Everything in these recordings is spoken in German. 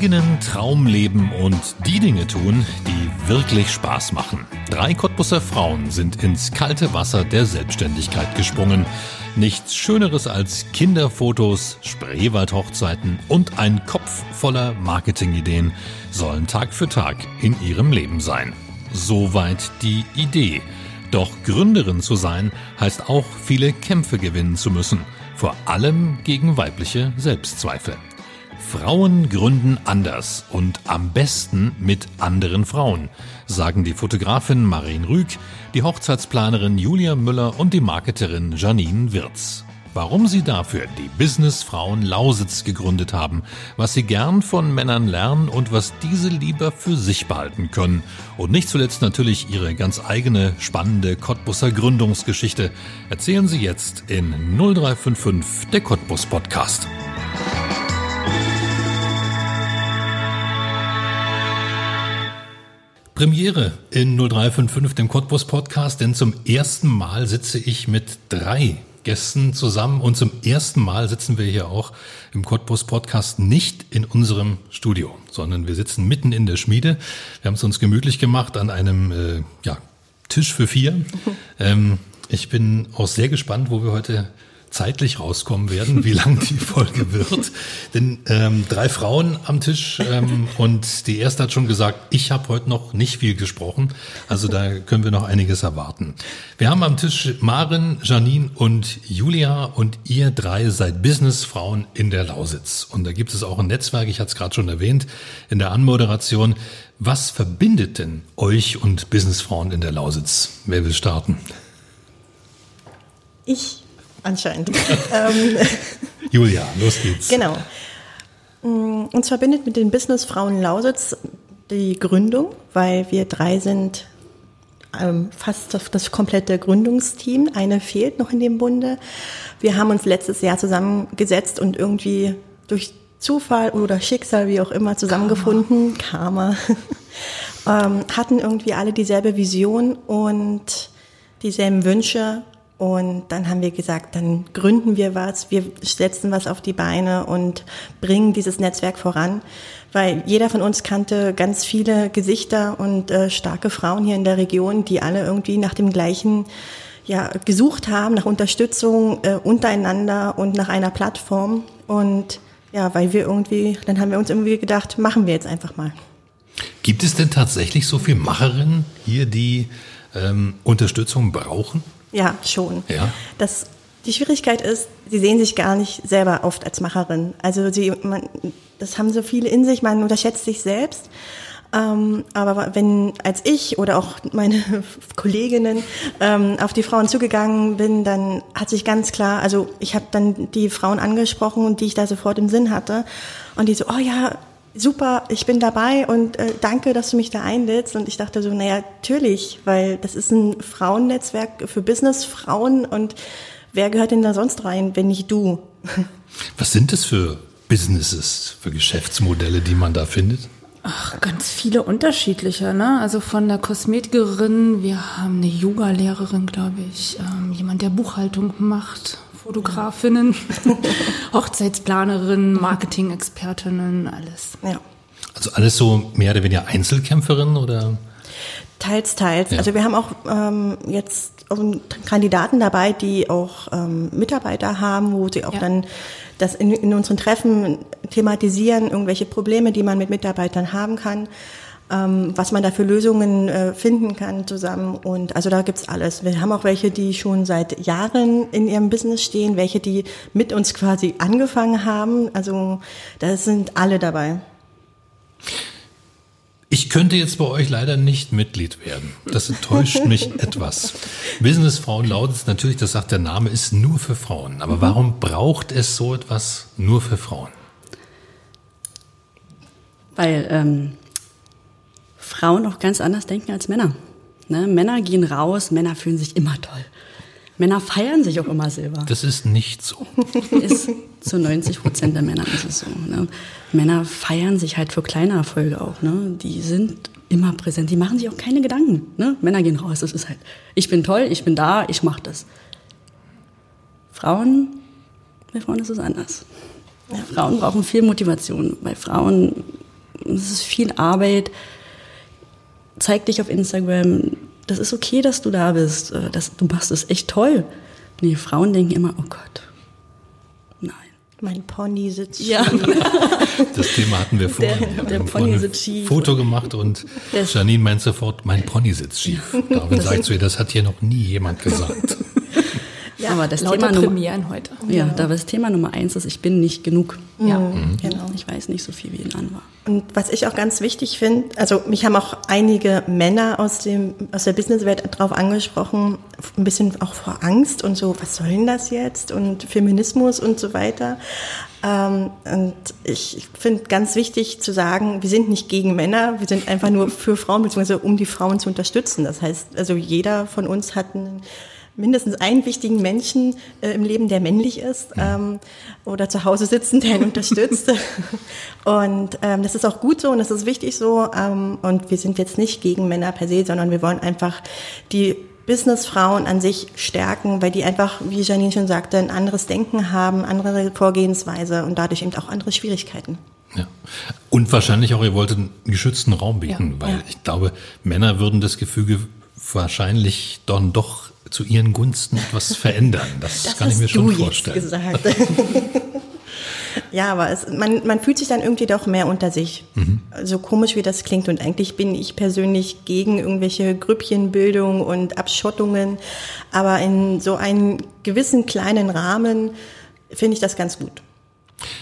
eigenen Traum leben und die Dinge tun, die wirklich Spaß machen. Drei Cottbusser Frauen sind ins kalte Wasser der Selbstständigkeit gesprungen. Nichts Schöneres als Kinderfotos, Spreewaldhochzeiten und ein Kopf voller Marketingideen sollen Tag für Tag in ihrem Leben sein. Soweit die Idee. Doch Gründerin zu sein heißt auch viele Kämpfe gewinnen zu müssen, vor allem gegen weibliche Selbstzweifel. Frauen gründen anders und am besten mit anderen Frauen, sagen die Fotografin Marien Rüg, die Hochzeitsplanerin Julia Müller und die Marketerin Janine Wirz. Warum sie dafür die Businessfrauen Lausitz gegründet haben, was sie gern von Männern lernen und was diese lieber für sich behalten können. Und nicht zuletzt natürlich ihre ganz eigene spannende Cottbusser Gründungsgeschichte erzählen sie jetzt in 0355 der Cottbus Podcast. Premiere in 0355, dem Cottbus Podcast, denn zum ersten Mal sitze ich mit drei Gästen zusammen und zum ersten Mal sitzen wir hier auch im Cottbus Podcast nicht in unserem Studio, sondern wir sitzen mitten in der Schmiede. Wir haben es uns gemütlich gemacht an einem äh, ja, Tisch für vier. Ähm, ich bin auch sehr gespannt, wo wir heute zeitlich rauskommen werden, wie lang die Folge wird. Denn ähm, drei Frauen am Tisch ähm, und die erste hat schon gesagt, ich habe heute noch nicht viel gesprochen. Also da können wir noch einiges erwarten. Wir haben am Tisch Maren, Janine und Julia und ihr drei seid Businessfrauen in der Lausitz. Und da gibt es auch ein Netzwerk, ich hatte es gerade schon erwähnt, in der Anmoderation. Was verbindet denn euch und Businessfrauen in der Lausitz? Wer will starten? Ich anscheinend. Ähm, Julia, los geht's. Genau. Mm, uns verbindet mit den Businessfrauen Lausitz die Gründung, weil wir drei sind ähm, fast das komplette Gründungsteam. Eine fehlt noch in dem Bunde. Wir haben uns letztes Jahr zusammengesetzt und irgendwie durch Zufall oder Schicksal, wie auch immer, zusammengefunden. Karma. Karma. ähm, hatten irgendwie alle dieselbe Vision und dieselben Wünsche und dann haben wir gesagt, dann gründen wir was, wir setzen was auf die Beine und bringen dieses Netzwerk voran. Weil jeder von uns kannte ganz viele Gesichter und äh, starke Frauen hier in der Region, die alle irgendwie nach dem gleichen ja, gesucht haben, nach Unterstützung äh, untereinander und nach einer Plattform. Und ja, weil wir irgendwie, dann haben wir uns irgendwie gedacht, machen wir jetzt einfach mal. Gibt es denn tatsächlich so viele Macherinnen hier, die ähm, Unterstützung brauchen? Ja, schon. Ja. Das, die Schwierigkeit ist, sie sehen sich gar nicht selber oft als Macherin. Also sie, man, das haben so viele in sich, man unterschätzt sich selbst. Ähm, aber wenn als ich oder auch meine Kolleginnen ähm, auf die Frauen zugegangen bin, dann hat sich ganz klar, also ich habe dann die Frauen angesprochen, die ich da sofort im Sinn hatte. Und die so, oh ja, super, ich bin dabei und äh, danke, dass du mich da einlädst. Und ich dachte so, naja, natürlich, weil das ist ein Frauennetzwerk für Businessfrauen und wer gehört denn da sonst rein, wenn nicht du? Was sind das für Businesses, für Geschäftsmodelle, die man da findet? Ach, ganz viele unterschiedliche, ne? Also von der Kosmetikerin, wir haben eine Yoga-Lehrerin, glaube ich, ähm, jemand, der Buchhaltung macht, Fotografinnen, Hochzeitsplanerinnen, Marketing-Expertinnen, alles. Ja. Also alles so mehr oder weniger Einzelkämpferinnen oder? Teils, teils. Ja. Also wir haben auch ähm, jetzt Kandidaten dabei, die auch ähm, Mitarbeiter haben, wo sie auch ja. dann das in, in unseren Treffen thematisieren, irgendwelche Probleme, die man mit Mitarbeitern haben kann ähm, was man da für Lösungen äh, finden kann zusammen. Und also da gibt's alles. Wir haben auch welche, die schon seit Jahren in ihrem Business stehen, welche, die mit uns quasi angefangen haben. Also da sind alle dabei. Ich könnte jetzt bei euch leider nicht Mitglied werden. Das enttäuscht mich etwas. Businessfrauen lautet natürlich, das sagt der Name, ist nur für Frauen. Aber warum braucht es so etwas nur für Frauen? Weil ähm, Frauen auch ganz anders denken als Männer. Ne? Männer gehen raus, Männer fühlen sich immer toll. Männer feiern sich auch immer selber. Das ist nicht so. Ist zu 90 Prozent der Männer ist es so. Ne? Männer feiern sich halt für kleine Erfolge auch. Ne? Die sind immer präsent. Die machen sich auch keine Gedanken. Ne? Männer gehen raus. Das ist halt, ich bin toll, ich bin da, ich mache das. Frauen Bei Frauen ist es anders. Ja. Frauen brauchen viel Motivation. Bei Frauen ist es viel Arbeit. Zeig dich auf Instagram. Das ist okay, dass du da bist. Äh, das, du machst es echt toll. Nee, Frauen denken immer, oh Gott, nein. Mein Pony sitzt ja. schief. Das Thema hatten wir vorhin. Der, der Pony sitzt schief. Foto gemacht und Janine meint sofort, mein Pony sitzt schief. David sagt zu ihr, das hat hier noch nie jemand gesagt. Ja, aber das Thema Premieren heute. Ja, da das Thema Nummer eins ist, ich bin nicht genug. Ja. Mhm. Genau. Ich weiß nicht so viel wie ein anderer. Und was ich auch ganz wichtig finde, also mich haben auch einige Männer aus dem aus der Businesswelt darauf angesprochen, ein bisschen auch vor Angst und so, was soll denn das jetzt und Feminismus und so weiter. Ähm, und ich finde ganz wichtig zu sagen, wir sind nicht gegen Männer, wir sind einfach nur für Frauen beziehungsweise um die Frauen zu unterstützen. Das heißt, also jeder von uns hat einen mindestens einen wichtigen Menschen äh, im Leben, der männlich ist ähm, oder zu Hause sitzen, der ihn unterstützt. und ähm, das ist auch gut so und das ist wichtig so. Ähm, und wir sind jetzt nicht gegen Männer per se, sondern wir wollen einfach die Businessfrauen an sich stärken, weil die einfach, wie Janine schon sagte, ein anderes Denken haben, andere Vorgehensweise und dadurch eben auch andere Schwierigkeiten. Ja. Und wahrscheinlich auch, ihr wolltet einen geschützten Raum bieten, ja, weil ja. ich glaube, Männer würden das Gefüge wahrscheinlich dann doch zu ihren Gunsten etwas verändern. Das, das kann ich mir schon vorstellen. Ja, aber es, man, man fühlt sich dann irgendwie doch mehr unter sich. Mhm. So komisch wie das klingt. Und eigentlich bin ich persönlich gegen irgendwelche Grüppchenbildung und Abschottungen. Aber in so einem gewissen kleinen Rahmen finde ich das ganz gut.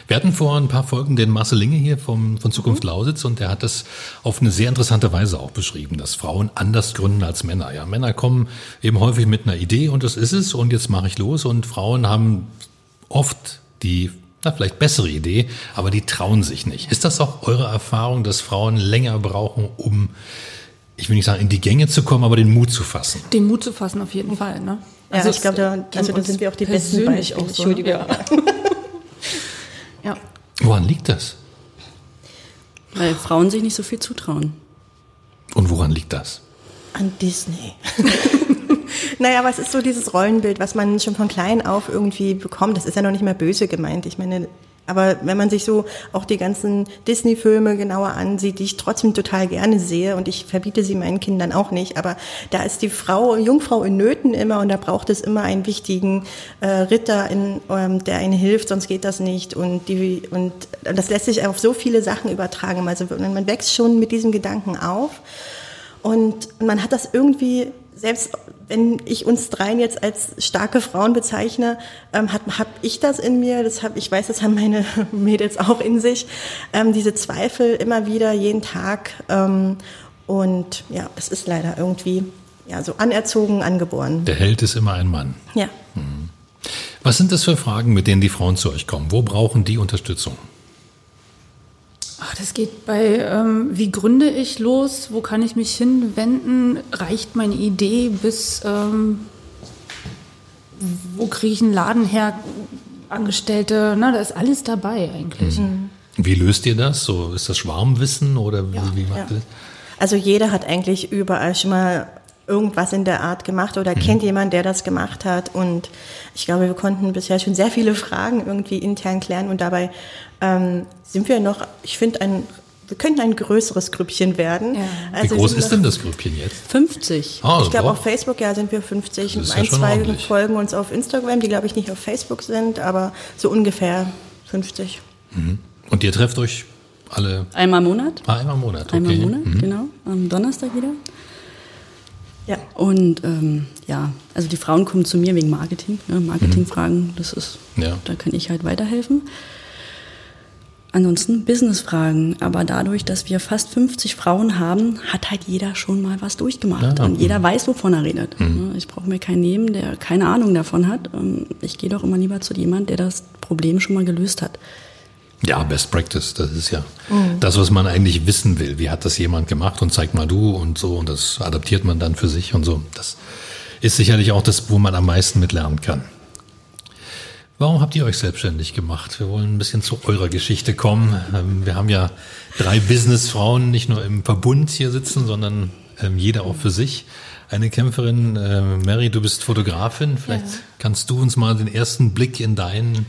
Wir hatten vor ein paar Folgen den Marcel Linge hier vom, von Zukunft mhm. Lausitz und der hat das auf eine sehr interessante Weise auch beschrieben, dass Frauen anders gründen als Männer. Ja, Männer kommen eben häufig mit einer Idee und das ist es und jetzt mache ich los und Frauen haben oft die na, vielleicht bessere Idee, aber die trauen sich nicht. Ist das auch eure Erfahrung, dass Frauen länger brauchen, um, ich will nicht sagen, in die Gänge zu kommen, aber den Mut zu fassen? Den Mut zu fassen auf jeden Fall, ne? Also ja, ich glaube, da, also da sind wir auch die besten Beispiele. Auch so, Entschuldigung. Ja. Woran liegt das? Weil Frauen sich nicht so viel zutrauen. Und woran liegt das? An Disney. naja, aber es ist so dieses Rollenbild, was man schon von klein auf irgendwie bekommt. Das ist ja noch nicht mehr böse gemeint. Ich meine, aber wenn man sich so auch die ganzen Disney-Filme genauer ansieht, die ich trotzdem total gerne sehe und ich verbiete sie meinen Kindern auch nicht, aber da ist die Frau, Jungfrau in Nöten immer und da braucht es immer einen wichtigen äh, Ritter, in, ähm, der ihnen hilft, sonst geht das nicht und die und das lässt sich auf so viele Sachen übertragen. Also man wächst schon mit diesem Gedanken auf und man hat das irgendwie selbst wenn ich uns dreien jetzt als starke Frauen bezeichne, ähm, habe hab ich das in mir, das hab, ich weiß, das haben meine Mädels auch in sich, ähm, diese Zweifel immer wieder, jeden Tag. Ähm, und ja, das ist leider irgendwie ja, so anerzogen, angeboren. Der Held ist immer ein Mann. Ja. Mhm. Was sind das für Fragen, mit denen die Frauen zu euch kommen? Wo brauchen die Unterstützung? Ach, das geht bei, ähm, wie gründe ich los, wo kann ich mich hinwenden, reicht meine Idee bis, ähm, wo kriege ich einen Laden her, Angestellte, na, da ist alles dabei eigentlich. Mhm. Wie löst ihr das? So, ist das Schwarmwissen oder wie, ja, wie macht ja. das? Also jeder hat eigentlich überall schon mal irgendwas in der Art gemacht oder mhm. kennt jemand, der das gemacht hat. Und ich glaube, wir konnten bisher schon sehr viele Fragen irgendwie intern klären und dabei ähm, sind wir noch, ich finde, ein wir könnten ein größeres Grüppchen werden. Ja. Also Wie groß ist denn das Grüppchen jetzt? 50. Oh, ich glaube, auf Facebook ja sind wir 50. Ein, ja zwei ordentlich. folgen uns auf Instagram, die glaube ich nicht auf Facebook sind, aber so ungefähr 50. Mhm. Und ihr trefft euch alle? Einmal im Monat. Ah, einmal im Monat, okay. Einmal im Monat, mhm. genau. Am Donnerstag wieder. Ja. Und ähm, ja, also die Frauen kommen zu mir wegen Marketing, ne? Marketingfragen, das ist, ja. da kann ich halt weiterhelfen. Ansonsten Businessfragen, aber dadurch, dass wir fast 50 Frauen haben, hat halt jeder schon mal was durchgemacht ja, und jeder weiß, wovon er redet. Mhm. Ich brauche mir keinen nehmen, der keine Ahnung davon hat. Ich gehe doch immer lieber zu jemand, der das Problem schon mal gelöst hat. Ja, Best Practice, das ist ja mhm. das, was man eigentlich wissen will. Wie hat das jemand gemacht und zeig mal du und so und das adaptiert man dann für sich und so. Das ist sicherlich auch das, wo man am meisten mitlernen kann. Warum habt ihr euch selbstständig gemacht? Wir wollen ein bisschen zu eurer Geschichte kommen. Ähm, wir haben ja drei Businessfrauen nicht nur im Verbund hier sitzen, sondern ähm, jeder auch für sich. Eine Kämpferin, äh, Mary, du bist Fotografin. Vielleicht ja. kannst du uns mal den ersten Blick in dein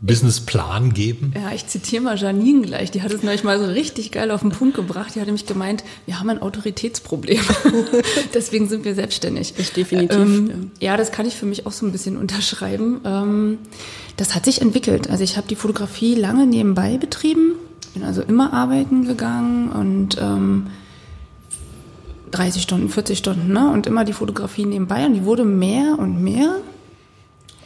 Businessplan geben? Ja, ich zitiere mal Janine gleich. Die hat es neulich mal so richtig geil auf den Punkt gebracht. Die hat nämlich gemeint, wir haben ein Autoritätsproblem. Deswegen sind wir selbstständig. Ich definitiv. Ähm, ja, das kann ich für mich auch so ein bisschen unterschreiben. Ähm, das hat sich entwickelt. Also ich habe die Fotografie lange nebenbei betrieben. Bin also immer arbeiten gegangen und ähm, 30 Stunden, 40 Stunden, ne? Und immer die Fotografie nebenbei. Und die wurde mehr und mehr.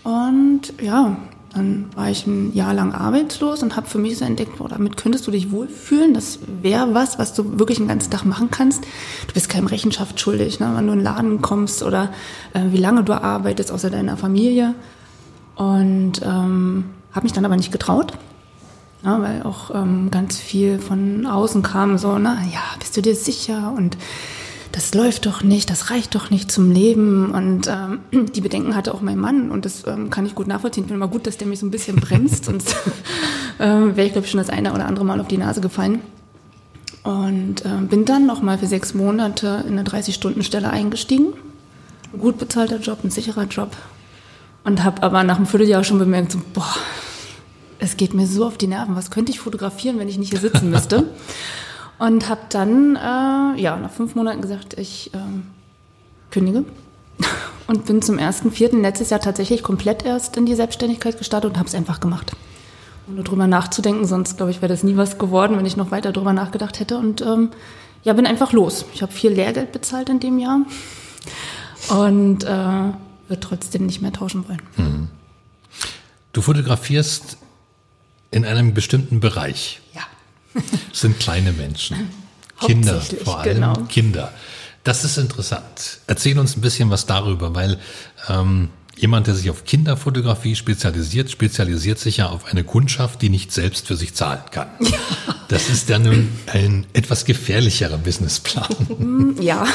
Und ja, dann war ich ein Jahr lang arbeitslos und habe für mich so entdeckt, boah, damit könntest du dich wohlfühlen. Das wäre was, was du wirklich den ganzen Tag machen kannst. Du bist keinem Rechenschaft schuldig, ne? wenn du in den Laden kommst oder äh, wie lange du arbeitest, außer deiner Familie. Und ähm, habe mich dann aber nicht getraut, ja, weil auch ähm, ganz viel von außen kam, so, na ja, bist du dir sicher und das läuft doch nicht, das reicht doch nicht zum Leben. Und ähm, die Bedenken hatte auch mein Mann und das ähm, kann ich gut nachvollziehen. Ich finde immer gut, dass der mich so ein bisschen bremst, sonst ähm, wäre ich, glaube ich, schon das eine oder andere Mal auf die Nase gefallen. Und ähm, bin dann nochmal für sechs Monate in eine 30-Stunden-Stelle eingestiegen. Ein gut bezahlter Job, ein sicherer Job. Und habe aber nach einem Vierteljahr schon bemerkt, so, boah, es geht mir so auf die Nerven. Was könnte ich fotografieren, wenn ich nicht hier sitzen müsste? Und habe dann, äh, ja, nach fünf Monaten gesagt, ich äh, kündige. Und bin zum ersten Vierten letztes Jahr tatsächlich komplett erst in die Selbstständigkeit gestartet und habe es einfach gemacht. Ohne drüber nachzudenken, sonst glaube ich, wäre das nie was geworden, wenn ich noch weiter drüber nachgedacht hätte. Und ähm, ja, bin einfach los. Ich habe viel Lehrgeld bezahlt in dem Jahr und äh, würde trotzdem nicht mehr tauschen wollen. Hm. Du fotografierst in einem bestimmten Bereich. Sind kleine Menschen. Kinder vor allem. Genau. Kinder. Das ist interessant. Erzähl uns ein bisschen was darüber, weil ähm, jemand, der sich auf Kinderfotografie spezialisiert, spezialisiert sich ja auf eine Kundschaft, die nicht selbst für sich zahlen kann. Ja. Das ist dann ein etwas gefährlicherer Businessplan. Mm, ja.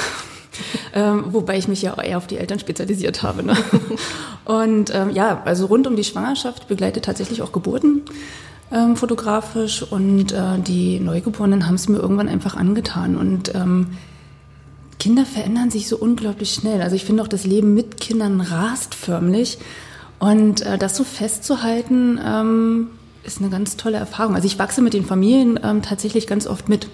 Ähm, wobei ich mich ja eher auf die Eltern spezialisiert habe. Ne? Und ähm, ja, also rund um die Schwangerschaft begleitet tatsächlich auch Geburten ähm, fotografisch und äh, die Neugeborenen haben es mir irgendwann einfach angetan und ähm, Kinder verändern sich so unglaublich schnell. Also ich finde auch das Leben mit Kindern rast förmlich und äh, das so festzuhalten ähm, ist eine ganz tolle Erfahrung. Also ich wachse mit den Familien ähm, tatsächlich ganz oft mit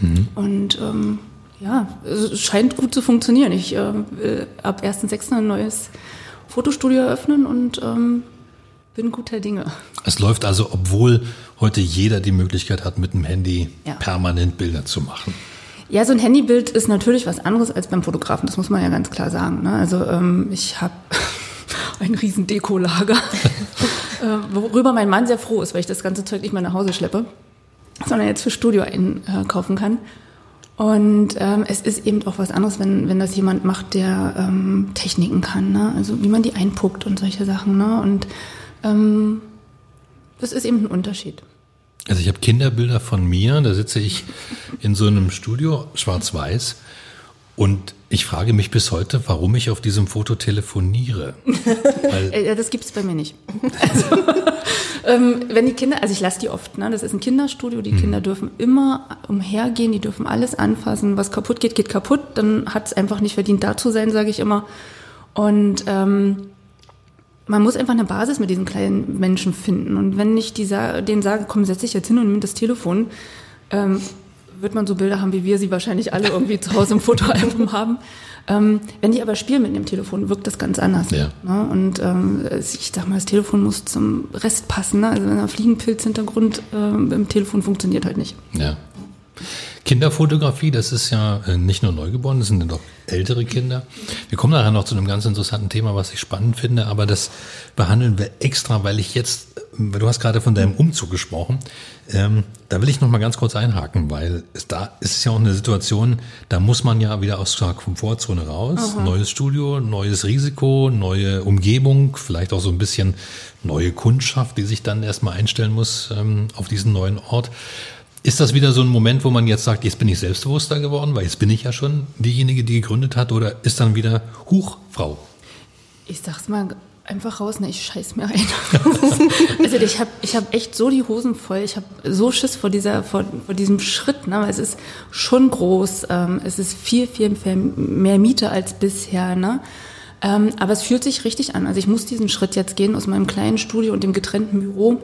mhm. und ähm, ja, es scheint gut zu funktionieren. Ich äh, will ab 1.6. ein neues Fotostudio eröffnen und ähm, bin guter Dinge. Es läuft also, obwohl heute jeder die Möglichkeit hat, mit dem Handy ja. permanent Bilder zu machen. Ja, so ein Handybild ist natürlich was anderes als beim Fotografen, das muss man ja ganz klar sagen. Ne? Also ähm, ich habe ein riesen Dekolager, äh, worüber mein Mann sehr froh ist, weil ich das ganze Zeug nicht mehr nach Hause schleppe, sondern jetzt für Studio einkaufen kann. Und ähm, es ist eben auch was anderes, wenn, wenn das jemand macht, der ähm, Techniken kann, ne? also wie man die einpuckt und solche Sachen. Ne? Und ähm, das ist eben ein Unterschied. Also ich habe Kinderbilder von mir, da sitze ich in so einem Studio, schwarz-weiß, und ich frage mich bis heute, warum ich auf diesem Foto telefoniere. Weil das gibt es bei mir nicht. Also, ähm, wenn die Kinder, also ich lasse die oft, ne? das ist ein Kinderstudio, die hm. Kinder dürfen immer umhergehen, die dürfen alles anfassen, was kaputt geht, geht kaputt, dann hat es einfach nicht verdient, da zu sein, sage ich immer. Und ähm, man muss einfach eine Basis mit diesen kleinen Menschen finden. Und wenn ich die, denen sage, komm, setz dich jetzt hin und nimm das Telefon, ähm, wird man so Bilder haben, wie wir sie wahrscheinlich alle irgendwie zu Hause im Fotoalbum haben. Ähm, wenn die aber spielen mit dem Telefon, wirkt das ganz anders. Ja. Ne? Und ähm, ich sag mal, das Telefon muss zum Rest passen. Ne? Also wenn ein Fliegenpilz-Hintergrund äh, im Telefon funktioniert halt nicht. Ja. Kinderfotografie, das ist ja äh, nicht nur Neugeborene, das sind ja doch ältere Kinder. Wir kommen nachher noch zu einem ganz interessanten Thema, was ich spannend finde, aber das behandeln wir extra, weil ich jetzt, äh, du hast gerade von deinem Umzug gesprochen, ähm, da will ich noch mal ganz kurz einhaken, weil es, da ist es ja auch eine Situation, da muss man ja wieder aus der Komfortzone raus, Aha. neues Studio, neues Risiko, neue Umgebung, vielleicht auch so ein bisschen neue Kundschaft, die sich dann erstmal einstellen muss ähm, auf diesen neuen Ort. Ist das wieder so ein Moment, wo man jetzt sagt, jetzt bin ich selbstbewusster geworden, weil jetzt bin ich ja schon diejenige, die gegründet hat, oder ist dann wieder Huch, Frau? Ich sag's mal einfach raus, ne, ich scheiß mir ein. also ich habe ich hab echt so die Hosen voll, ich habe so Schiss vor dieser vor, vor diesem Schritt, ne, weil es ist schon groß, ähm, es ist viel viel mehr Miete als bisher, ne. Ähm, aber es fühlt sich richtig an. Also ich muss diesen Schritt jetzt gehen aus meinem kleinen Studio und dem getrennten Büro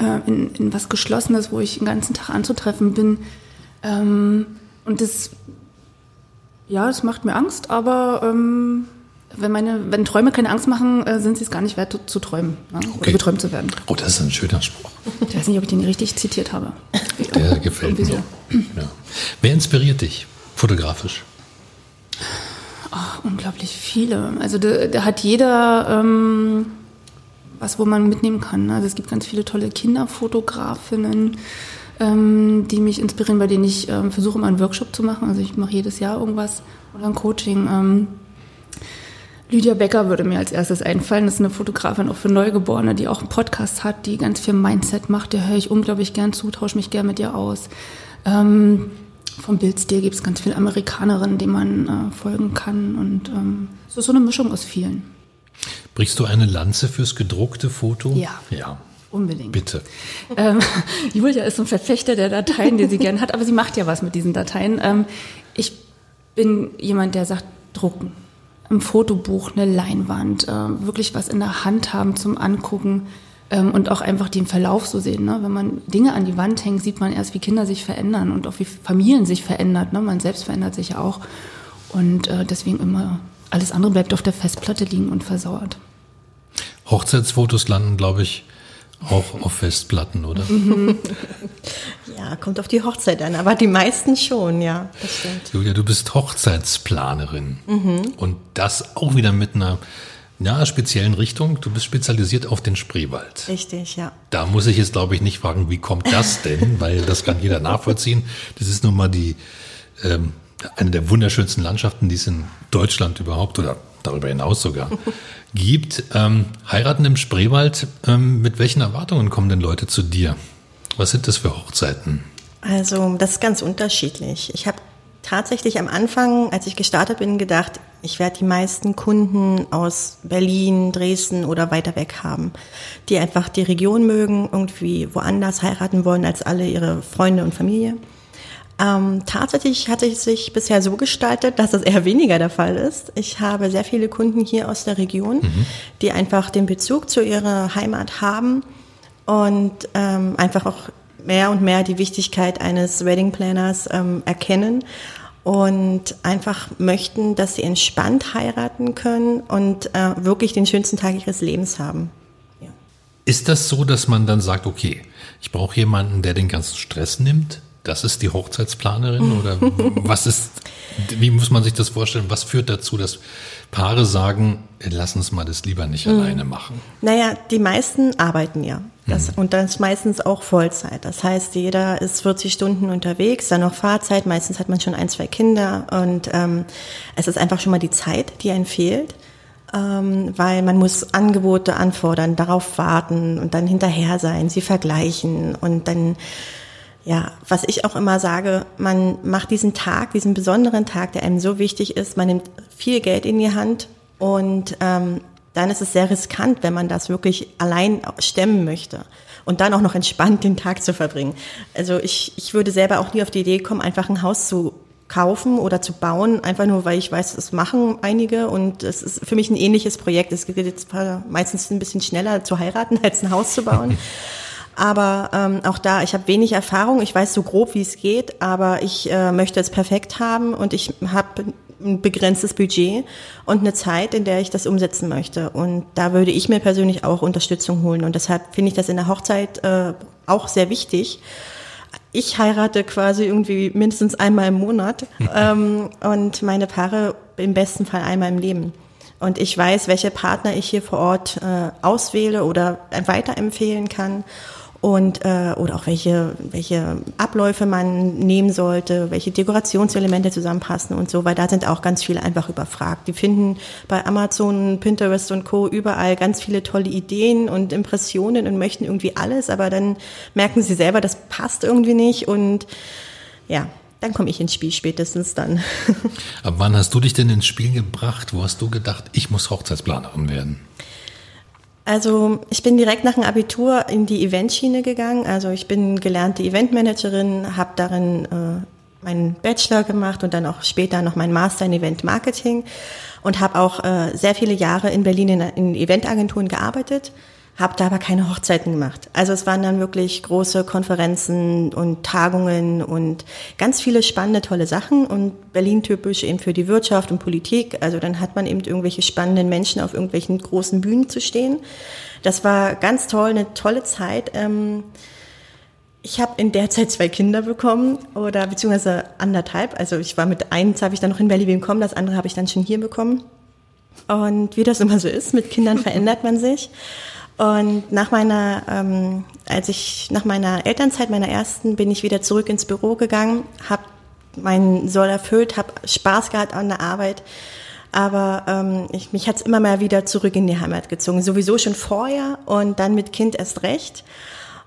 äh, in, in was Geschlossenes, wo ich den ganzen Tag anzutreffen bin. Ähm, und das, ja, das macht mir Angst, aber ähm, wenn meine, wenn Träume keine Angst machen, äh, sind sie es gar nicht wert zu, träumen ne? Okay. oder geträumt zu werden. Oh, das ist ein schöner Spruch. Ich weiß nicht, ob ich den richtig zitiert habe. Der gefällt mir. Ja. Wer inspiriert dich fotografisch? Ach, unglaublich viele. Also da, da hat jeder ähm, was, wo man mitnehmen kann. ne? Also es gibt ganz viele tolle Kinderfotografinnen, ähm, die mich inspirieren, bei denen ich ähm, versuche, mal einen Workshop zu machen. Also ich mache jedes Jahr irgendwas oder ein Coaching. Ähm, Lydia Becker würde mir als erstes einfallen. Das ist eine Fotografin auch für Neugeborene, die auch einen Podcast hat, die ganz viel Mindset macht. Der höre ich unglaublich gern zu, tausche mich gern mit ihr aus. Ähm, vom Bildstil gibt es ganz viele Amerikanerinnen, denen man äh, folgen kann. Und ähm, es ist so eine Mischung aus vielen. Brichst du eine Lanze fürs gedruckte Foto? Ja. Ja, Unbedingt. bitte. Ähm, Julia ist so ein Verfechter der Dateien, die sie gern hat, aber sie macht ja was mit diesen Dateien. Ähm, ich bin jemand, der sagt, drucken. Ein Fotobuch, eine Leinwand, äh, wirklich was in der Hand haben zum Angucken ähm, und auch einfach den Verlauf so sehen. Ne? Wenn man Dinge an die Wand hängt, sieht man erst, wie Kinder sich verändern und auch wie Familien sich verändert. Ne? Man selbst verändert sich ja auch. Und äh, deswegen immer, alles andere bleibt auf der Festplatte liegen und versauert. Hochzeitsfotos landen, glaube ich, auch auf Festplatten, oder? Ja, kommt auf die Hochzeit an, aber die meisten schon, ja, das stimmt. Julia, du bist Hochzeitsplanerin. Und das auch wieder mit einer ja, speziellen Richtung. Du bist spezialisiert auf den Spreewald. Richtig, ja. Da muss ich jetzt, glaube ich, nicht fragen, wie kommt das denn? Weil das kann jeder nachvollziehen. Das ist nun mal die, ähm, eine der wunderschönsten Landschaften, die es in Deutschland überhaupt oder darüber hinaus sogar gibt. Ähm, heiraten im Spreewald, ähm, mit welchen Erwartungen kommen denn Leute zu dir? Was sind das für Hochzeiten? Also das ist ganz unterschiedlich. Ich habe tatsächlich am Anfang, als ich gestartet bin, gedacht, ich werde die meisten Kunden aus Berlin, Dresden oder weiter weg haben, die einfach die Region mögen, irgendwie woanders heiraten wollen als alle ihre Freunde und Familie. Ähm, tatsächlich hatte es sich bisher so gestaltet, dass das eher weniger der Fall ist. Ich habe sehr viele Kunden hier aus der Region, die einfach den Bezug zu ihrer Heimat haben und ähm, einfach auch mehr und mehr die Wichtigkeit eines Wedding Planners ähm, erkennen und einfach möchten, dass sie entspannt heiraten können und äh, wirklich den schönsten Tag ihres Lebens haben. Ja. Ist das so, dass man dann sagt, okay, ich brauche jemanden, der den ganzen Stress nimmt? Das ist die Hochzeitsplanerin oder was ist, wie muss man sich das vorstellen? Was führt dazu, dass Paare sagen, lass uns mal das lieber nicht alleine machen? Naja, die meisten arbeiten ja. Das, Und das meistens auch Vollzeit. Das heißt, jeder ist 40 Stunden unterwegs, dann noch Fahrzeit. Meistens hat man schon ein, zwei Kinder. Und ähm, es ist einfach schon mal die Zeit, die einem fehlt. Ähm, weil man muss Angebote anfordern, darauf warten und dann hinterher sein, sie vergleichen und dann ja, was ich auch immer sage, man macht diesen Tag, diesen besonderen Tag, der einem so wichtig ist, man nimmt viel Geld in die Hand und ähm, dann ist es sehr riskant, wenn man das wirklich allein stemmen möchte und dann auch noch entspannt den Tag zu verbringen. Also ich, ich würde selber auch nie auf die Idee kommen, einfach ein Haus zu kaufen oder zu bauen, einfach nur, weil ich weiß, das machen einige und es ist für mich ein ähnliches Projekt. Es geht jetzt meistens ein bisschen schneller zu heiraten, als ein Haus zu bauen. Aber ähm, auch da, ich habe wenig Erfahrung, ich weiß so grob, wie es geht, aber ich äh, möchte es perfekt haben und ich habe ein begrenztes Budget und eine Zeit, in der ich das umsetzen möchte. Und da würde ich mir persönlich auch Unterstützung holen. Und deshalb finde ich das in der Hochzeit äh, auch sehr wichtig. Ich heirate quasi irgendwie mindestens einmal im Monat ähm, und meine Paare im besten Fall einmal im Leben. Und ich weiß, welche Partner ich hier vor Ort äh, auswähle oder weiterempfehlen kann und äh, oder auch welche welche Abläufe man nehmen sollte, welche Dekorationselemente zusammenpassen und so, weil da sind auch ganz viele einfach überfragt. Die finden bei Amazon, Pinterest und Co. überall ganz viele tolle Ideen und Impressionen und möchten irgendwie alles, aber dann merken sie selber, das passt irgendwie nicht und ja, dann komme ich ins Spiel spätestens dann. Ab wann hast du dich denn ins Spiel gebracht? Wo hast du gedacht, ich muss Hochzeitsplanerin werden? Also ich bin direkt nach dem Abitur in die Eventschiene gegangen. Also ich bin gelernte Eventmanagerin, habe darin äh, meinen Bachelor gemacht und dann auch später noch meinen Master in Event Marketing und habe auch äh, sehr viele Jahre in Berlin in, in Eventagenturen gearbeitet, habe da aber keine Hochzeiten gemacht. Also es waren dann wirklich große Konferenzen und Tagungen und ganz viele spannende, tolle Sachen und Berlin typisch eben für die Wirtschaft und Politik. Also dann hat man eben irgendwelche spannenden Menschen auf irgendwelchen großen Bühnen zu stehen. Das war ganz toll, eine tolle Zeit. Ähm, ich habe in der Zeit zwei Kinder bekommen oder beziehungsweise anderthalb. Also ich war mit eins habe ich dann noch in Berlin bekommen, das andere habe ich dann schon hier bekommen. Und wie das immer so ist, mit Kindern verändert man sich. Und nach meiner, ähm, als ich nach meiner Elternzeit, meiner ersten, bin ich wieder zurück ins Büro gegangen, habe meinen Soll erfüllt, habe Spaß gehabt an der Arbeit. Aber ähm, ich, mich hat's immer mal wieder zurück in die Heimat gezogen. Sowieso schon vorher und dann mit Kind erst recht.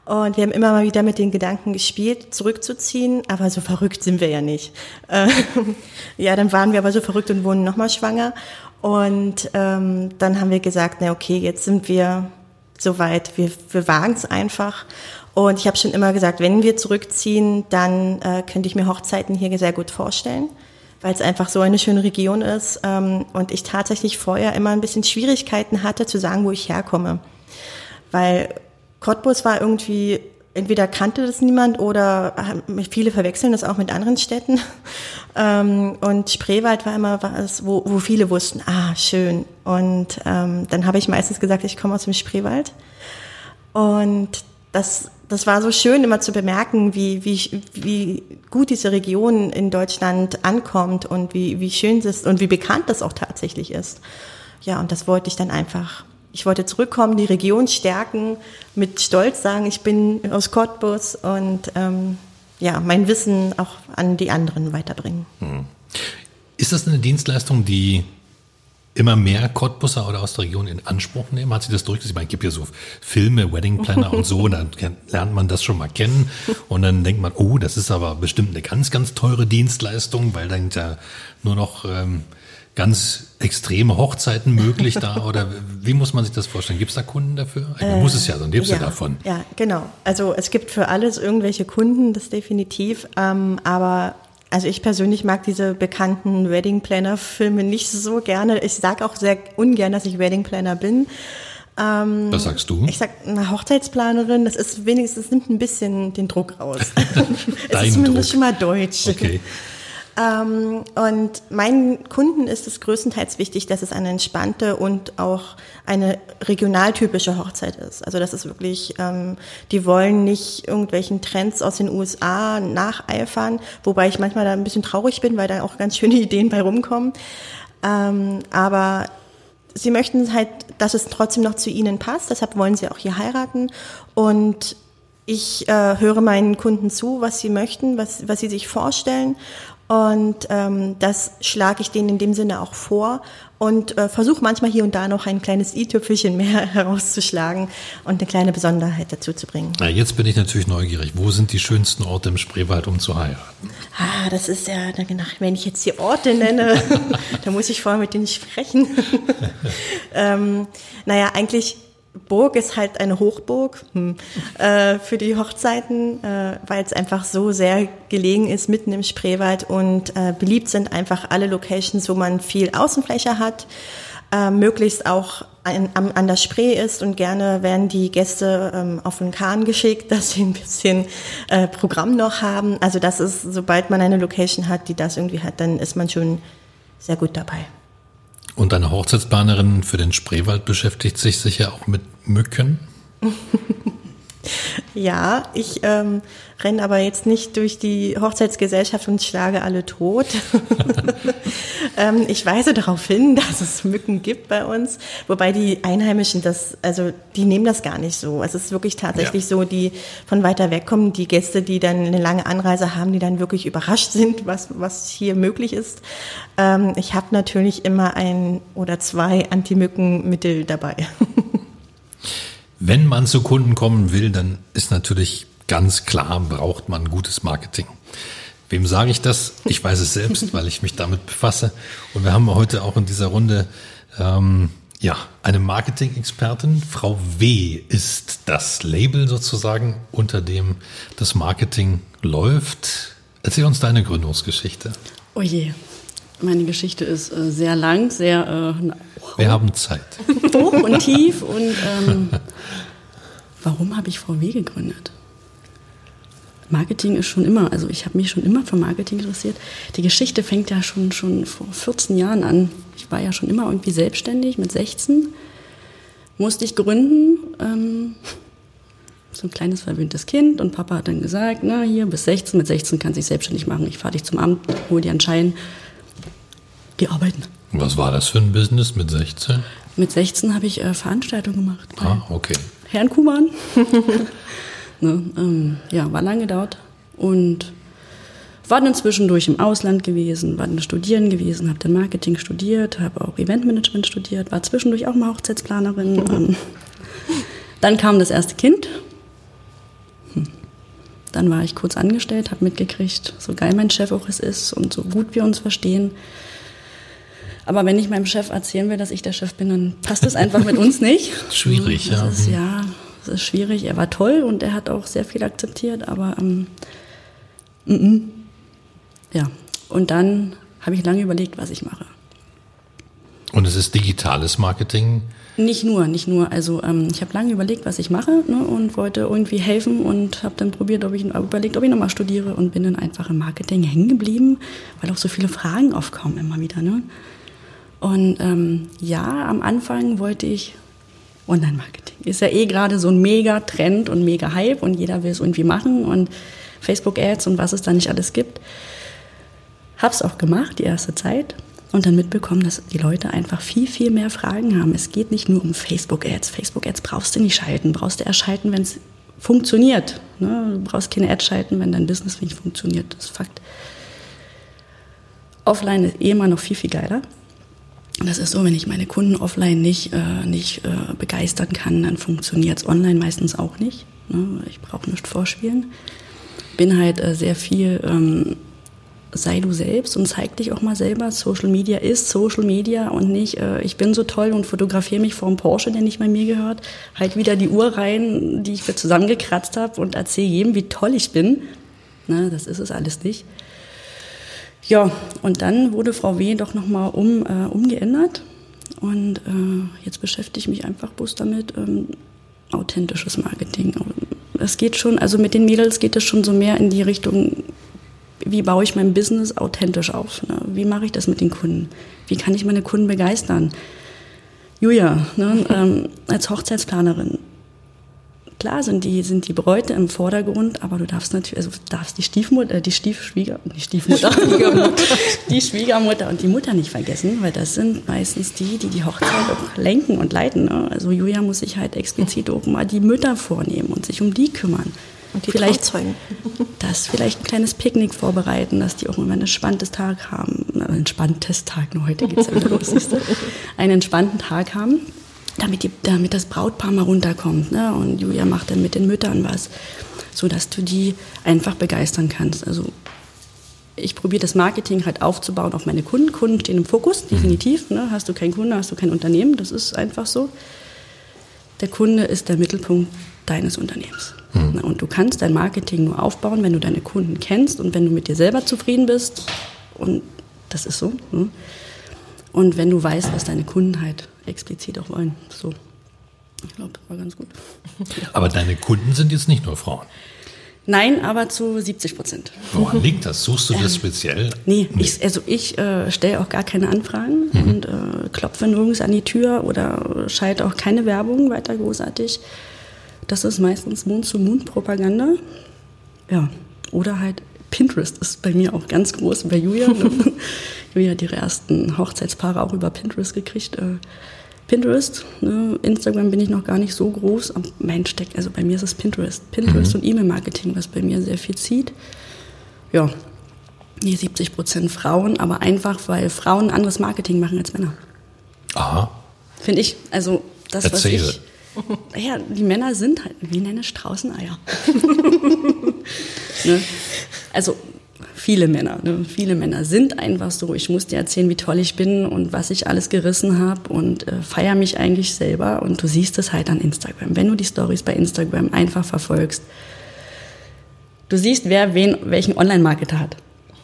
Und wir haben immer mal wieder mit den Gedanken gespielt, zurückzuziehen, aber so verrückt sind wir ja nicht. Ähm, ja, dann waren wir aber so verrückt und wurden nochmal schwanger. Und ähm, dann haben wir gesagt, na okay, jetzt sind wir soweit, wir, wir wagen es einfach. Und ich habe schon immer gesagt, wenn wir zurückziehen, dann äh, könnte ich mir Hochzeiten hier sehr gut vorstellen, weil es einfach so eine schöne Region ist. Ähm, und ich tatsächlich vorher immer ein bisschen Schwierigkeiten hatte zu sagen, wo ich herkomme. Weil Cottbus war irgendwie, entweder kannte das niemand oder viele verwechseln das auch mit anderen Städten. Ähm, und Spreewald war immer was, wo, wo viele wussten, ah, schön. Und ähm, dann habe ich meistens gesagt, ich komme aus dem Spreewald. Und das, das war so schön, immer zu bemerken, wie, wie, wie gut diese Region in Deutschland ankommt und wie, wie schön es ist und wie bekannt das auch tatsächlich ist. Ja, und das wollte ich dann einfach ich wollte zurückkommen, die Region stärken, mit Stolz sagen, ich bin aus Cottbus und ähm, ja, mein Wissen auch an die anderen weiterbringen. Hm. Ist das eine Dienstleistung, die immer mehr Cottbusser oder aus der Region in Anspruch nehmen? Hat sich das durchgesetzt? Ich meine, es gibt ja so Filme, Wedding Planner und so, dann lernt man das schon mal kennen und dann denkt man, oh, das ist aber bestimmt eine ganz, ganz teure Dienstleistung, weil dann ja nur noch ähm, ganz extreme Hochzeiten möglich da oder wie muss man sich das vorstellen? Gibt es da Kunden dafür? Ich äh, muss es ja, dann lebst ja, du davon. Ja, genau. Also es gibt für alles irgendwelche Kunden, das definitiv. Ähm, aber also ich persönlich mag diese bekannten Wedding Planner Filme nicht so gerne. Ich sage auch sehr ungern, dass ich Wedding Planner bin. Ähm, Was sagst du? Ich sag eine Hochzeitsplanerin, das ist wenigstens, das nimmt ein bisschen den Druck raus. es ist zumindest Druck. schon mal deutsch. Okay. Ähm, und meinen Kunden ist es größtenteils wichtig, dass es eine entspannte und auch eine regionaltypische Hochzeit ist. Also das ist wirklich, ähm, die wollen nicht irgendwelchen Trends aus den USA nacheifern, wobei ich manchmal da ein bisschen traurig bin, weil da auch ganz schöne Ideen bei rumkommen. Ähm, aber sie möchten halt, dass es trotzdem noch zu ihnen passt, deshalb wollen sie auch hier heiraten und ich äh, höre meinen Kunden zu, was sie möchten, was, was sie sich vorstellen und ähm, das schlage ich denen in dem Sinne auch vor und äh, versuche manchmal hier und da noch ein kleines i-Tüpfelchen mehr herauszuschlagen und eine kleine Besonderheit dazu zu bringen. Na, jetzt bin ich natürlich neugierig. Wo sind die schönsten Orte im Spreewald, um zu heiraten? Ah, das ist ja, wenn ich jetzt die Orte nenne, dann muss ich vorher mit denen sprechen. ähm, naja, eigentlich Burg ist halt eine Hochburg hm, äh, für die Hochzeiten, äh, weil es einfach so sehr gelegen ist mitten im Spreewald und äh, beliebt sind einfach alle Locations, wo man viel Außenfläche hat, äh, möglichst auch an, an, der Spree ist und gerne werden die Gäste ähm, auf den Kahn geschickt, dass sie ein bisschen äh, Programm noch haben. Also das ist, sobald man eine Location hat, die das irgendwie hat, dann ist man schon sehr gut dabei. Und eine Hochzeitsplanerin für den Spreewald beschäftigt sich sicher auch mit Mücken? Ja, ich ähm, renne aber jetzt nicht durch die Hochzeitsgesellschaft und schlage alle tot. ähm, ich weise darauf hin, dass es Mücken gibt bei uns, wobei die Einheimischen das, also die nehmen das gar nicht so. Es ist wirklich tatsächlich ja. so, die von weiter weg kommen, die Gäste, die dann eine lange Anreise haben, die dann wirklich überrascht sind, was, was hier möglich ist. Ähm, ich habe natürlich immer ein oder zwei Antimückenmittel dabei. Wenn man zu Kunden kommen will, dann ist natürlich ganz klar, braucht man gutes Marketing. Wem sage ich das? Ich weiß es selbst, weil ich mich damit befasse. Und wir haben heute auch in dieser Runde ähm, ja eine Marketing-Expertin. Frau W. ist das Label sozusagen, unter dem das Marketing läuft. Erzähl uns deine Gründungsgeschichte. Oh je, meine Geschichte ist äh, sehr lang, sehr. Äh, Wir haben Zeit. Hoch und tief und ähm, warum habe ich VW gegründet? Marketing ist schon immer, also ich habe mich schon immer für Marketing interessiert. Die Geschichte fängt ja schon, schon vor 14 Jahren an. Ich war ja schon immer irgendwie selbstständig mit 16. Musste ich gründen. Ähm, so ein kleines verwöhntes Kind und Papa hat dann gesagt, na hier bis 16, mit 16 kannst du dich selbstständig machen. Ich fahre dich zum Amt, hol dir einen Schein, geh arbeiten. Was war das für ein Business mit 16? Mit 16 habe ich äh, Veranstaltungen gemacht. Ah, okay. Herrn Kuhmann. ne, ähm, ja, war lange dort und war dann zwischendurch im Ausland gewesen, war dann studieren gewesen, habe dann Marketing studiert, habe auch Eventmanagement studiert, war zwischendurch auch mal Hochzeitsplanerin. ähm, dann kam das erste Kind. Hm. Dann war ich kurz angestellt, habe mitgekriegt, so geil mein Chef auch es ist und so gut wir uns verstehen. Aber wenn ich meinem Chef erzählen will, dass ich der Chef bin, dann passt es einfach mit uns nicht. Schwierig, das ja. Ist, ja, das ist schwierig. Er war toll und er hat auch sehr viel akzeptiert, aber ähm, mm -mm. ja. Und dann habe ich lange überlegt, was ich mache. Und es ist digitales Marketing. Nicht nur, nicht nur. Also ähm, ich habe lange überlegt, was ich mache ne, und wollte irgendwie helfen und habe dann probiert, ob ich überlegt, ob ich nochmal studiere und bin dann einfach im Marketing hängen geblieben, weil auch so viele Fragen aufkommen immer wieder. Ne? Und ähm, ja, am Anfang wollte ich Online-Marketing. Ist ja eh gerade so ein mega Trend und mega Hype und jeder will es irgendwie machen und Facebook-Ads und was es da nicht alles gibt. Hab's auch gemacht, die erste Zeit. Und dann mitbekommen, dass die Leute einfach viel, viel mehr Fragen haben. Es geht nicht nur um Facebook-Ads. Facebook-Ads brauchst du nicht schalten. Brauchst du erst schalten, wenn es funktioniert. Ne? Du brauchst keine Ads schalten, wenn dein Business nicht funktioniert. Das ist Fakt. Offline ist eh immer noch viel, viel geiler. Das ist so, wenn ich meine Kunden offline nicht, äh, nicht äh, begeistern kann, dann funktioniert es online meistens auch nicht. Ne? Ich brauche nicht vorspielen. Bin halt äh, sehr viel, ähm, sei du selbst und zeig dich auch mal selber. Social Media ist Social Media und nicht, äh, ich bin so toll und fotografiere mich vor einem Porsche, der nicht bei mir gehört. Halt wieder die Uhr rein, die ich mir zusammengekratzt habe und erzähle jedem, wie toll ich bin. Ne? Das ist es alles nicht. Ja, und dann wurde Frau W. doch nochmal um, äh, umgeändert. Und äh, jetzt beschäftige ich mich einfach bloß damit, ähm, authentisches Marketing. Es geht schon, also mit den Mädels geht es schon so mehr in die Richtung, wie baue ich mein Business authentisch auf? Ne? Wie mache ich das mit den Kunden? Wie kann ich meine Kunden begeistern? Julia, ne, ähm, als Hochzeitsplanerin, klar sind die, sind die Bräute im Vordergrund, aber du darfst natürlich, also darfst die Stiefmutter, äh, die Stiefschwieger, die Stiefmutter, die Schwiegermutter und die Mutter nicht vergessen, weil das sind meistens die, die die Hochzeit auch lenken und leiten. Ne? Also Julia muss sich halt explizit auch mal die Mütter vornehmen und sich um die kümmern. Und die vielleicht Trauzeugen. Das vielleicht ein kleines Picknick vorbereiten, dass die auch immer ein entspanntes Tag haben. Ein entspanntes Tag, nur heute geht's ja wieder los? Einen entspannten Tag haben damit, die, damit das Brautpaar mal runterkommt. Ne? Und Julia macht dann mit den Müttern was, sodass du die einfach begeistern kannst. Also ich probiere das Marketing halt aufzubauen auf meine Kunden. Kunden stehen im Fokus, definitiv. Ne? Hast du keinen Kunde, hast du kein Unternehmen. Das ist einfach so. Der Kunde ist der Mittelpunkt deines Unternehmens. Mhm. Und du kannst dein Marketing nur aufbauen, wenn du deine Kunden kennst und wenn du mit dir selber zufrieden bist. Und das ist so. Ne? Und wenn du weißt, was deine Kunden halt explizit auch wollen. So. Ich glaube, das war ganz gut. Aber deine Kunden sind jetzt nicht nur Frauen. Nein, aber zu 70 Prozent. Woran liegt das? Suchst du das speziell? Nee, nee. Ich, also ich äh, stelle auch gar keine Anfragen mhm. und äh, klopfe nirgends an die Tür oder schalte auch keine Werbung weiter großartig. Das ist meistens Mund-zu-Mund-Propaganda. Ja, oder halt Pinterest ist bei mir auch ganz groß, bei Julia. Ne? Julia hat ihre ersten Hochzeitspaare auch über Pinterest gekriegt. Äh, Pinterest, ne? Instagram bin ich noch gar nicht so groß, mein Steck, also bei mir ist es Pinterest. Pinterest mhm. und E-Mail-Marketing, was bei mir sehr viel zieht. Ja, nee, 70 Prozent Frauen, aber einfach, weil Frauen anderes Marketing machen als Männer. Aha. Finde ich. Also das, Erzähl. was ich. Ja, die Männer sind halt, wie nenne Straußeneier. ne? Also viele Männer, ne? viele Männer sind einfach so. Ich muss dir erzählen, wie toll ich bin und was ich alles gerissen habe und äh, feiere mich eigentlich selber. Und du siehst es halt an Instagram. Wenn du die Stories bei Instagram einfach verfolgst, Du siehst, wer wen, welchen Online-Marketer hat.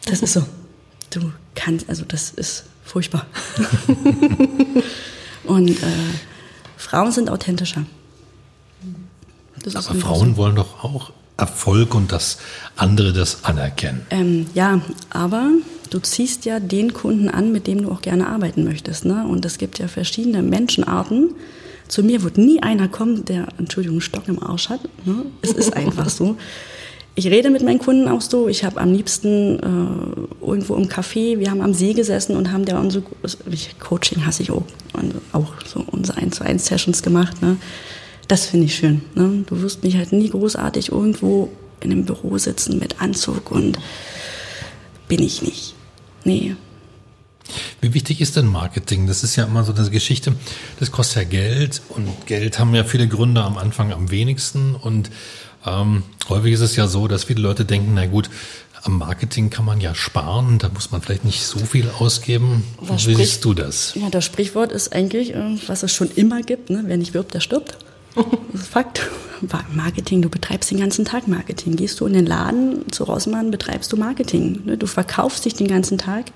Das ist so. Du kannst, also das ist furchtbar. Und äh, Frauen sind authentischer. Das Aber Frauen wollen doch auch Erfolg und dass andere das anerkennen. Ähm, ja, aber du ziehst ja den Kunden an, mit dem du auch gerne arbeiten möchtest. Ne? Und es gibt ja verschiedene Menschenarten. Zu mir wird nie einer kommen, der, Entschuldigung, Stock im Arsch hat. Ne? Es ist einfach so. Ich rede mit meinen Kunden auch so. Ich habe am liebsten äh, irgendwo im Café, wir haben am See gesessen und haben da unsere Coaching hasse ich auch, und auch so unsere 1 zu 1 Sessions gemacht. Ne? Das finde ich schön. Ne? Du wirst mich halt nie großartig irgendwo in einem Büro sitzen mit Anzug und bin ich nicht. Nee. Wie wichtig ist denn Marketing? Das ist ja immer so eine Geschichte, das kostet ja Geld und Geld haben ja viele Gründer am Anfang am wenigsten und ähm, häufig ist es ja so, dass viele Leute denken, na gut, am Marketing kann man ja sparen, da muss man vielleicht nicht so viel ausgeben. Was Wie siehst du das? Ja, das Sprichwort ist eigentlich, äh, was es schon immer gibt, ne? wer nicht wirbt, der stirbt. Fakt. Marketing, du betreibst den ganzen Tag Marketing. Gehst du in den Laden zu Rossmann, betreibst du Marketing. Ne? Du verkaufst dich den ganzen Tag.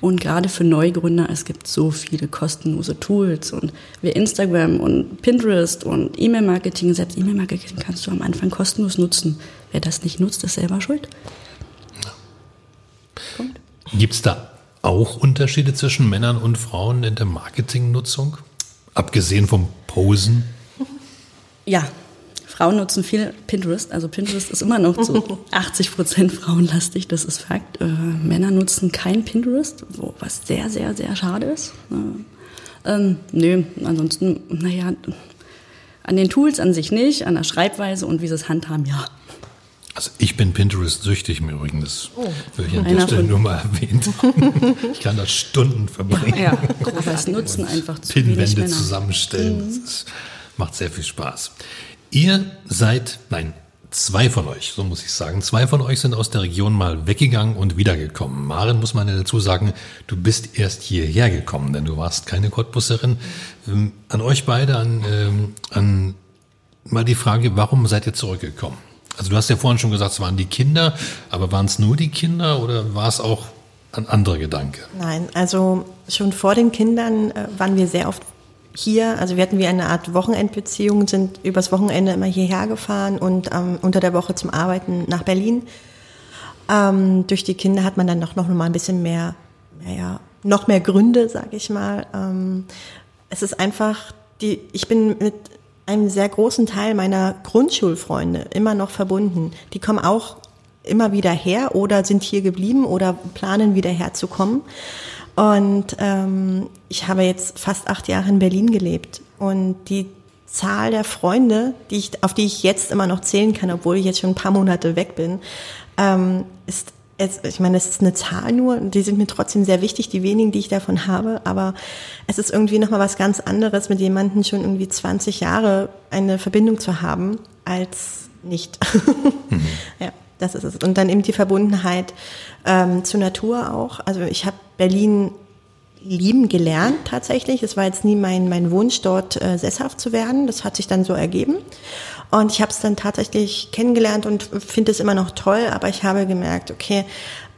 Und gerade für Neugründer, es gibt so viele kostenlose Tools und wie Instagram und Pinterest und E-Mail-Marketing, selbst E-Mail-Marketing kannst du am Anfang kostenlos nutzen. Wer das nicht nutzt, ist selber schuld. Gibt es da auch Unterschiede zwischen Männern und Frauen in der Marketingnutzung? Abgesehen vom Posen? Ja, Frauen nutzen viel Pinterest. Also Pinterest ist immer noch zu 80 Prozent frauenlastig, das ist Fakt. Äh, Männer nutzen kein Pinterest, was sehr, sehr, sehr schade ist. Äh, ähm, nö, ansonsten, naja, an den Tools an sich nicht, an der Schreibweise und wie sie es handhaben, ja. Also ich bin Pinterest-süchtig im Übrigen, das oh, will ich an der Stelle nur mal erwähnt haben. Ich kann da Stunden verbringen. Ja, aber es nutzen einfach zu Pinwände zusammenstellen, mhm. das ist, macht sehr viel Spaß. Ihr seid, nein, zwei von euch, so muss ich sagen, zwei von euch sind aus der Region mal weggegangen und wiedergekommen. Maren muss man dazu sagen, du bist erst hierher gekommen, denn du warst keine Cottbusserin. Ähm, an euch beide, an, ähm, an mal die Frage, warum seid ihr zurückgekommen? Also du hast ja vorhin schon gesagt, es waren die Kinder, aber waren es nur die Kinder oder war es auch ein anderer Gedanke? Nein, also schon vor den Kindern äh, waren wir sehr oft hier, also wir hatten wie eine Art Wochenendbeziehung, sind übers Wochenende immer hierher gefahren und ähm, unter der Woche zum Arbeiten nach Berlin. Ähm, durch die Kinder hat man dann noch, noch mal ein bisschen mehr, naja, noch mehr Gründe, sag ich mal. Ähm, es ist einfach, die, ich bin mit einem sehr großen Teil meiner Grundschulfreunde immer noch verbunden. Die kommen auch immer wieder her oder sind hier geblieben oder planen wieder herzukommen. Und ähm, ich habe jetzt fast acht Jahre in Berlin gelebt und die Zahl der Freunde, die ich, auf die ich jetzt immer noch zählen kann, obwohl ich jetzt schon ein paar Monate weg bin, ähm, ist es, ich meine, es ist eine Zahl nur, die sind mir trotzdem sehr wichtig, die wenigen, die ich davon habe, aber es ist irgendwie nochmal was ganz anderes, mit jemandem schon irgendwie 20 Jahre eine Verbindung zu haben, als nicht. Mhm. ja, das ist es. Und dann eben die Verbundenheit ähm, zur Natur auch. Also ich habe Berlin lieben gelernt tatsächlich. Es war jetzt nie mein, mein Wunsch, dort äh, sesshaft zu werden. Das hat sich dann so ergeben. Und ich habe es dann tatsächlich kennengelernt und finde es immer noch toll, aber ich habe gemerkt, okay,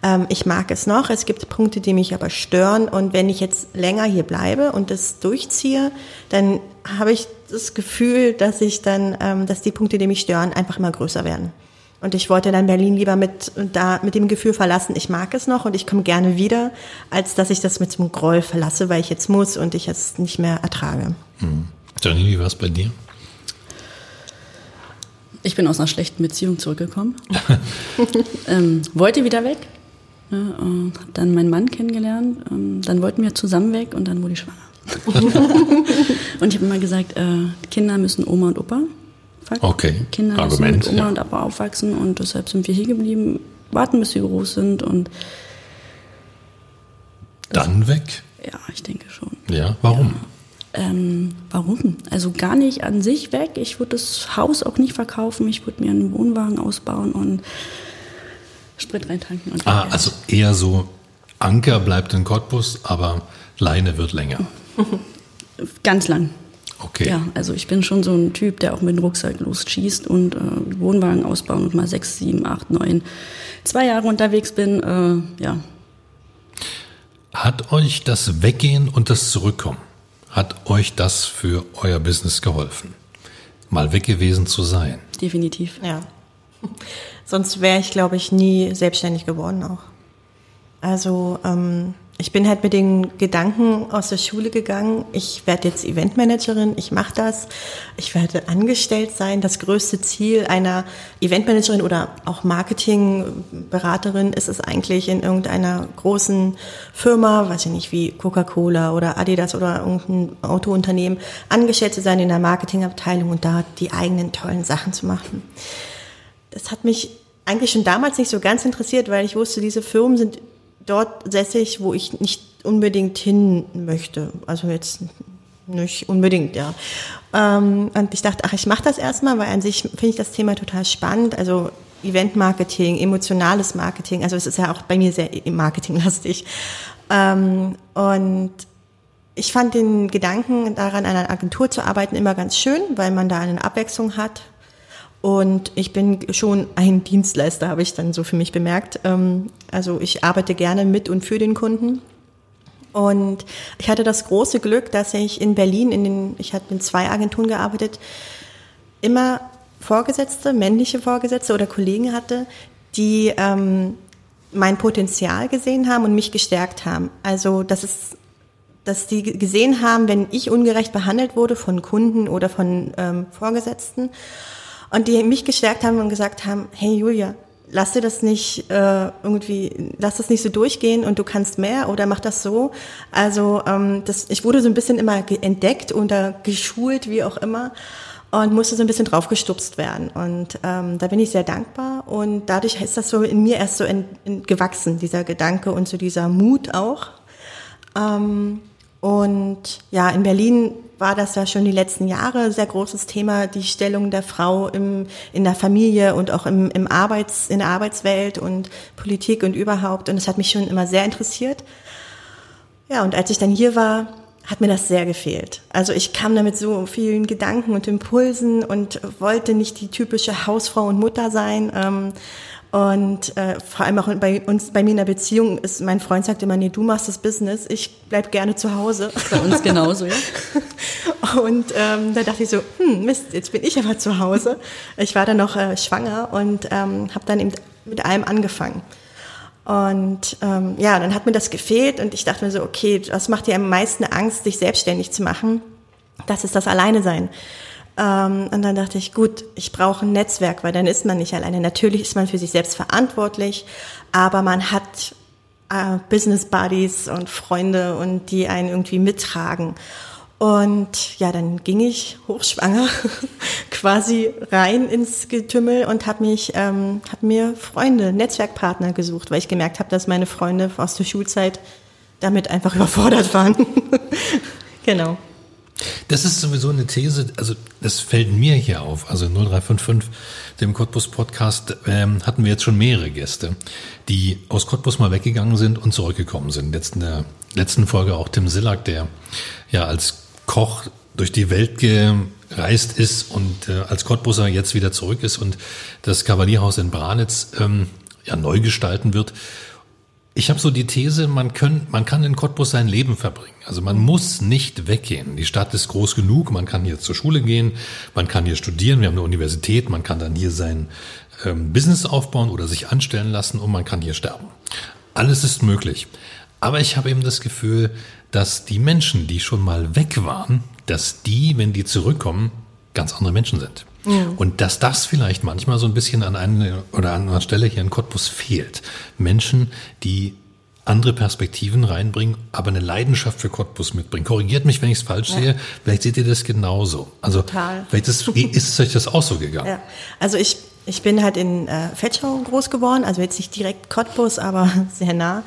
ähm, ich mag es noch. Es gibt Punkte, die mich aber stören. Und wenn ich jetzt länger hier bleibe und das durchziehe, dann habe ich das Gefühl, dass ich dann, ähm, dass die Punkte, die mich stören, einfach immer größer werden. Und ich wollte dann Berlin lieber mit, da, mit dem Gefühl verlassen, ich mag es noch und ich komme gerne wieder, als dass ich das mit so einem Groll verlasse, weil ich jetzt muss und ich es nicht mehr ertrage. Hm. Janine, wie war es bei dir? Ich bin aus einer schlechten Beziehung zurückgekommen. ähm, wollte wieder weg. Ja, hab dann meinen Mann kennengelernt. Ähm, dann wollten wir zusammen weg und dann wurde ich schwanger. und ich habe immer gesagt, äh, Kinder müssen Oma und Opa Okay. Kinder Argument, müssen mit Oma ja. und Opa aufwachsen und deshalb sind wir hier geblieben, warten, bis sie groß sind und dann weg? Ja, ich denke schon. Ja, warum? Ja. Ähm, warum? Also gar nicht an sich weg. Ich würde das Haus auch nicht verkaufen. Ich würde mir einen Wohnwagen ausbauen und Sprit reintanken. Und ah, also eher so Anker bleibt in Cottbus, aber Leine wird länger. Ganz lang. Okay. Ja, also ich bin schon so ein Typ, der auch mit dem Rucksack losschießt und äh, Wohnwagen ausbauen und mal sechs, sieben, acht, neun, zwei Jahre unterwegs bin. Äh, ja. Hat euch das Weggehen und das Zurückkommen, hat euch das für euer Business geholfen? Mal weg gewesen zu sein? Definitiv. Ja. Sonst wäre ich, glaube ich, nie selbstständig geworden auch. Also ähm, ich bin halt mit den Gedanken aus der Schule gegangen, ich werde jetzt Eventmanagerin, ich mache das, ich werde angestellt sein. Das größte Ziel einer Eventmanagerin oder auch Marketingberaterin ist es eigentlich in irgendeiner großen Firma, weiß ich nicht, wie Coca-Cola oder Adidas oder irgendein Autounternehmen, angestellt zu sein in der Marketingabteilung und da die eigenen tollen Sachen zu machen. Das hat mich eigentlich schon damals nicht so ganz interessiert, weil ich wusste, diese Firmen sind dort sässig, wo ich nicht unbedingt hin möchte. Also jetzt nicht unbedingt, ja. Ähm, und ich dachte, ach, ich mache das erstmal, weil an sich finde ich das Thema total spannend. Also Eventmarketing, emotionales Marketing, also es ist ja auch bei mir sehr marketinglastig. Ähm, und ich fand den Gedanken daran, an einer Agentur zu arbeiten, immer ganz schön, weil man da eine Abwechslung hat, und ich bin schon ein Dienstleister, habe ich dann so für mich bemerkt. Ähm, also ich arbeite gerne mit und für den Kunden. Und ich hatte das große Glück, dass ich in Berlin, in den, ich hatte in zwei Agenturen gearbeitet, immer Vorgesetzte, männliche Vorgesetzte oder Kollegen hatte, die ähm, mein Potenzial gesehen haben und mich gestärkt haben. Also das ist dass die gesehen haben, wenn ich ungerecht behandelt wurde von Kunden oder von ähm, Vorgesetzten und die mich gestärkt haben und gesagt haben, hey Julia, lass dir das nicht äh, irgendwie, lass das nicht so durchgehen und du kannst mehr oder mach das so. Also ähm, das, ich wurde so ein bisschen immer entdeckt oder geschult, wie auch immer und musste so ein bisschen draufgestupst werden. Und ähm, da bin ich sehr dankbar und dadurch ist das so in mir erst so in, in gewachsen, dieser Gedanke und so dieser Mut auch. Ähm, und ja, in Berlin war das ja schon die letzten Jahre sehr großes Thema, die Stellung der Frau im, in der Familie und auch im, im Arbeits, in der Arbeitswelt und Politik und überhaupt. Und es hat mich schon immer sehr interessiert. Ja, und als ich dann hier war, hat mir das sehr gefehlt. Also ich kam da mit so vielen Gedanken und Impulsen und wollte nicht die typische Hausfrau und Mutter sein. Ähm, und äh, vor allem auch bei uns, bei mir in der Beziehung ist, mein Freund sagt immer, nee, du machst das Business, ich bleib gerne zu Hause. Bei uns genauso, ja. und ähm, da dachte ich so, hm, Mist, jetzt bin ich aber zu Hause. Ich war dann noch äh, schwanger und ähm, habe dann eben mit allem angefangen. Und ähm, ja, dann hat mir das gefehlt und ich dachte mir so, okay, was macht dir am meisten Angst, dich selbstständig zu machen? Das ist das Alleine sein. Ähm, und dann dachte ich, gut, ich brauche ein Netzwerk, weil dann ist man nicht alleine. Natürlich ist man für sich selbst verantwortlich, aber man hat äh, Business Buddies und Freunde und die einen irgendwie mittragen. Und ja, dann ging ich hochschwanger quasi rein ins Getümmel und habe mich, ähm, habe mir Freunde, Netzwerkpartner gesucht, weil ich gemerkt habe, dass meine Freunde aus der Schulzeit damit einfach überfordert waren. genau. Das ist sowieso eine These, also das fällt mir hier auf. Also 0355, dem Cottbus Podcast, ähm, hatten wir jetzt schon mehrere Gäste, die aus Cottbus mal weggegangen sind und zurückgekommen sind. Jetzt in der letzten Folge auch Tim Sillack, der ja als Koch durch die Welt gereist ist und äh, als Cottbuser jetzt wieder zurück ist und das Kavalierhaus in Branitz ähm, ja neu gestalten wird. Ich habe so die These, man, können, man kann in Cottbus sein Leben verbringen. Also man muss nicht weggehen. Die Stadt ist groß genug, man kann hier zur Schule gehen, man kann hier studieren, wir haben eine Universität, man kann dann hier sein ähm, Business aufbauen oder sich anstellen lassen und man kann hier sterben. Alles ist möglich. Aber ich habe eben das Gefühl, dass die Menschen, die schon mal weg waren, dass die, wenn die zurückkommen, ganz andere Menschen sind. Mhm. Und dass das vielleicht manchmal so ein bisschen an einer oder an einer Stelle hier in Cottbus fehlt. Menschen, die andere Perspektiven reinbringen, aber eine Leidenschaft für Cottbus mitbringen. Korrigiert mich, wenn ich es falsch ja. sehe. Vielleicht seht ihr das genauso. Also Total. vielleicht ist, ist es euch das auch so gegangen. Ja. Also ich, ich bin halt in äh, Fetschau groß geworden, also jetzt nicht direkt Cottbus, aber sehr nah.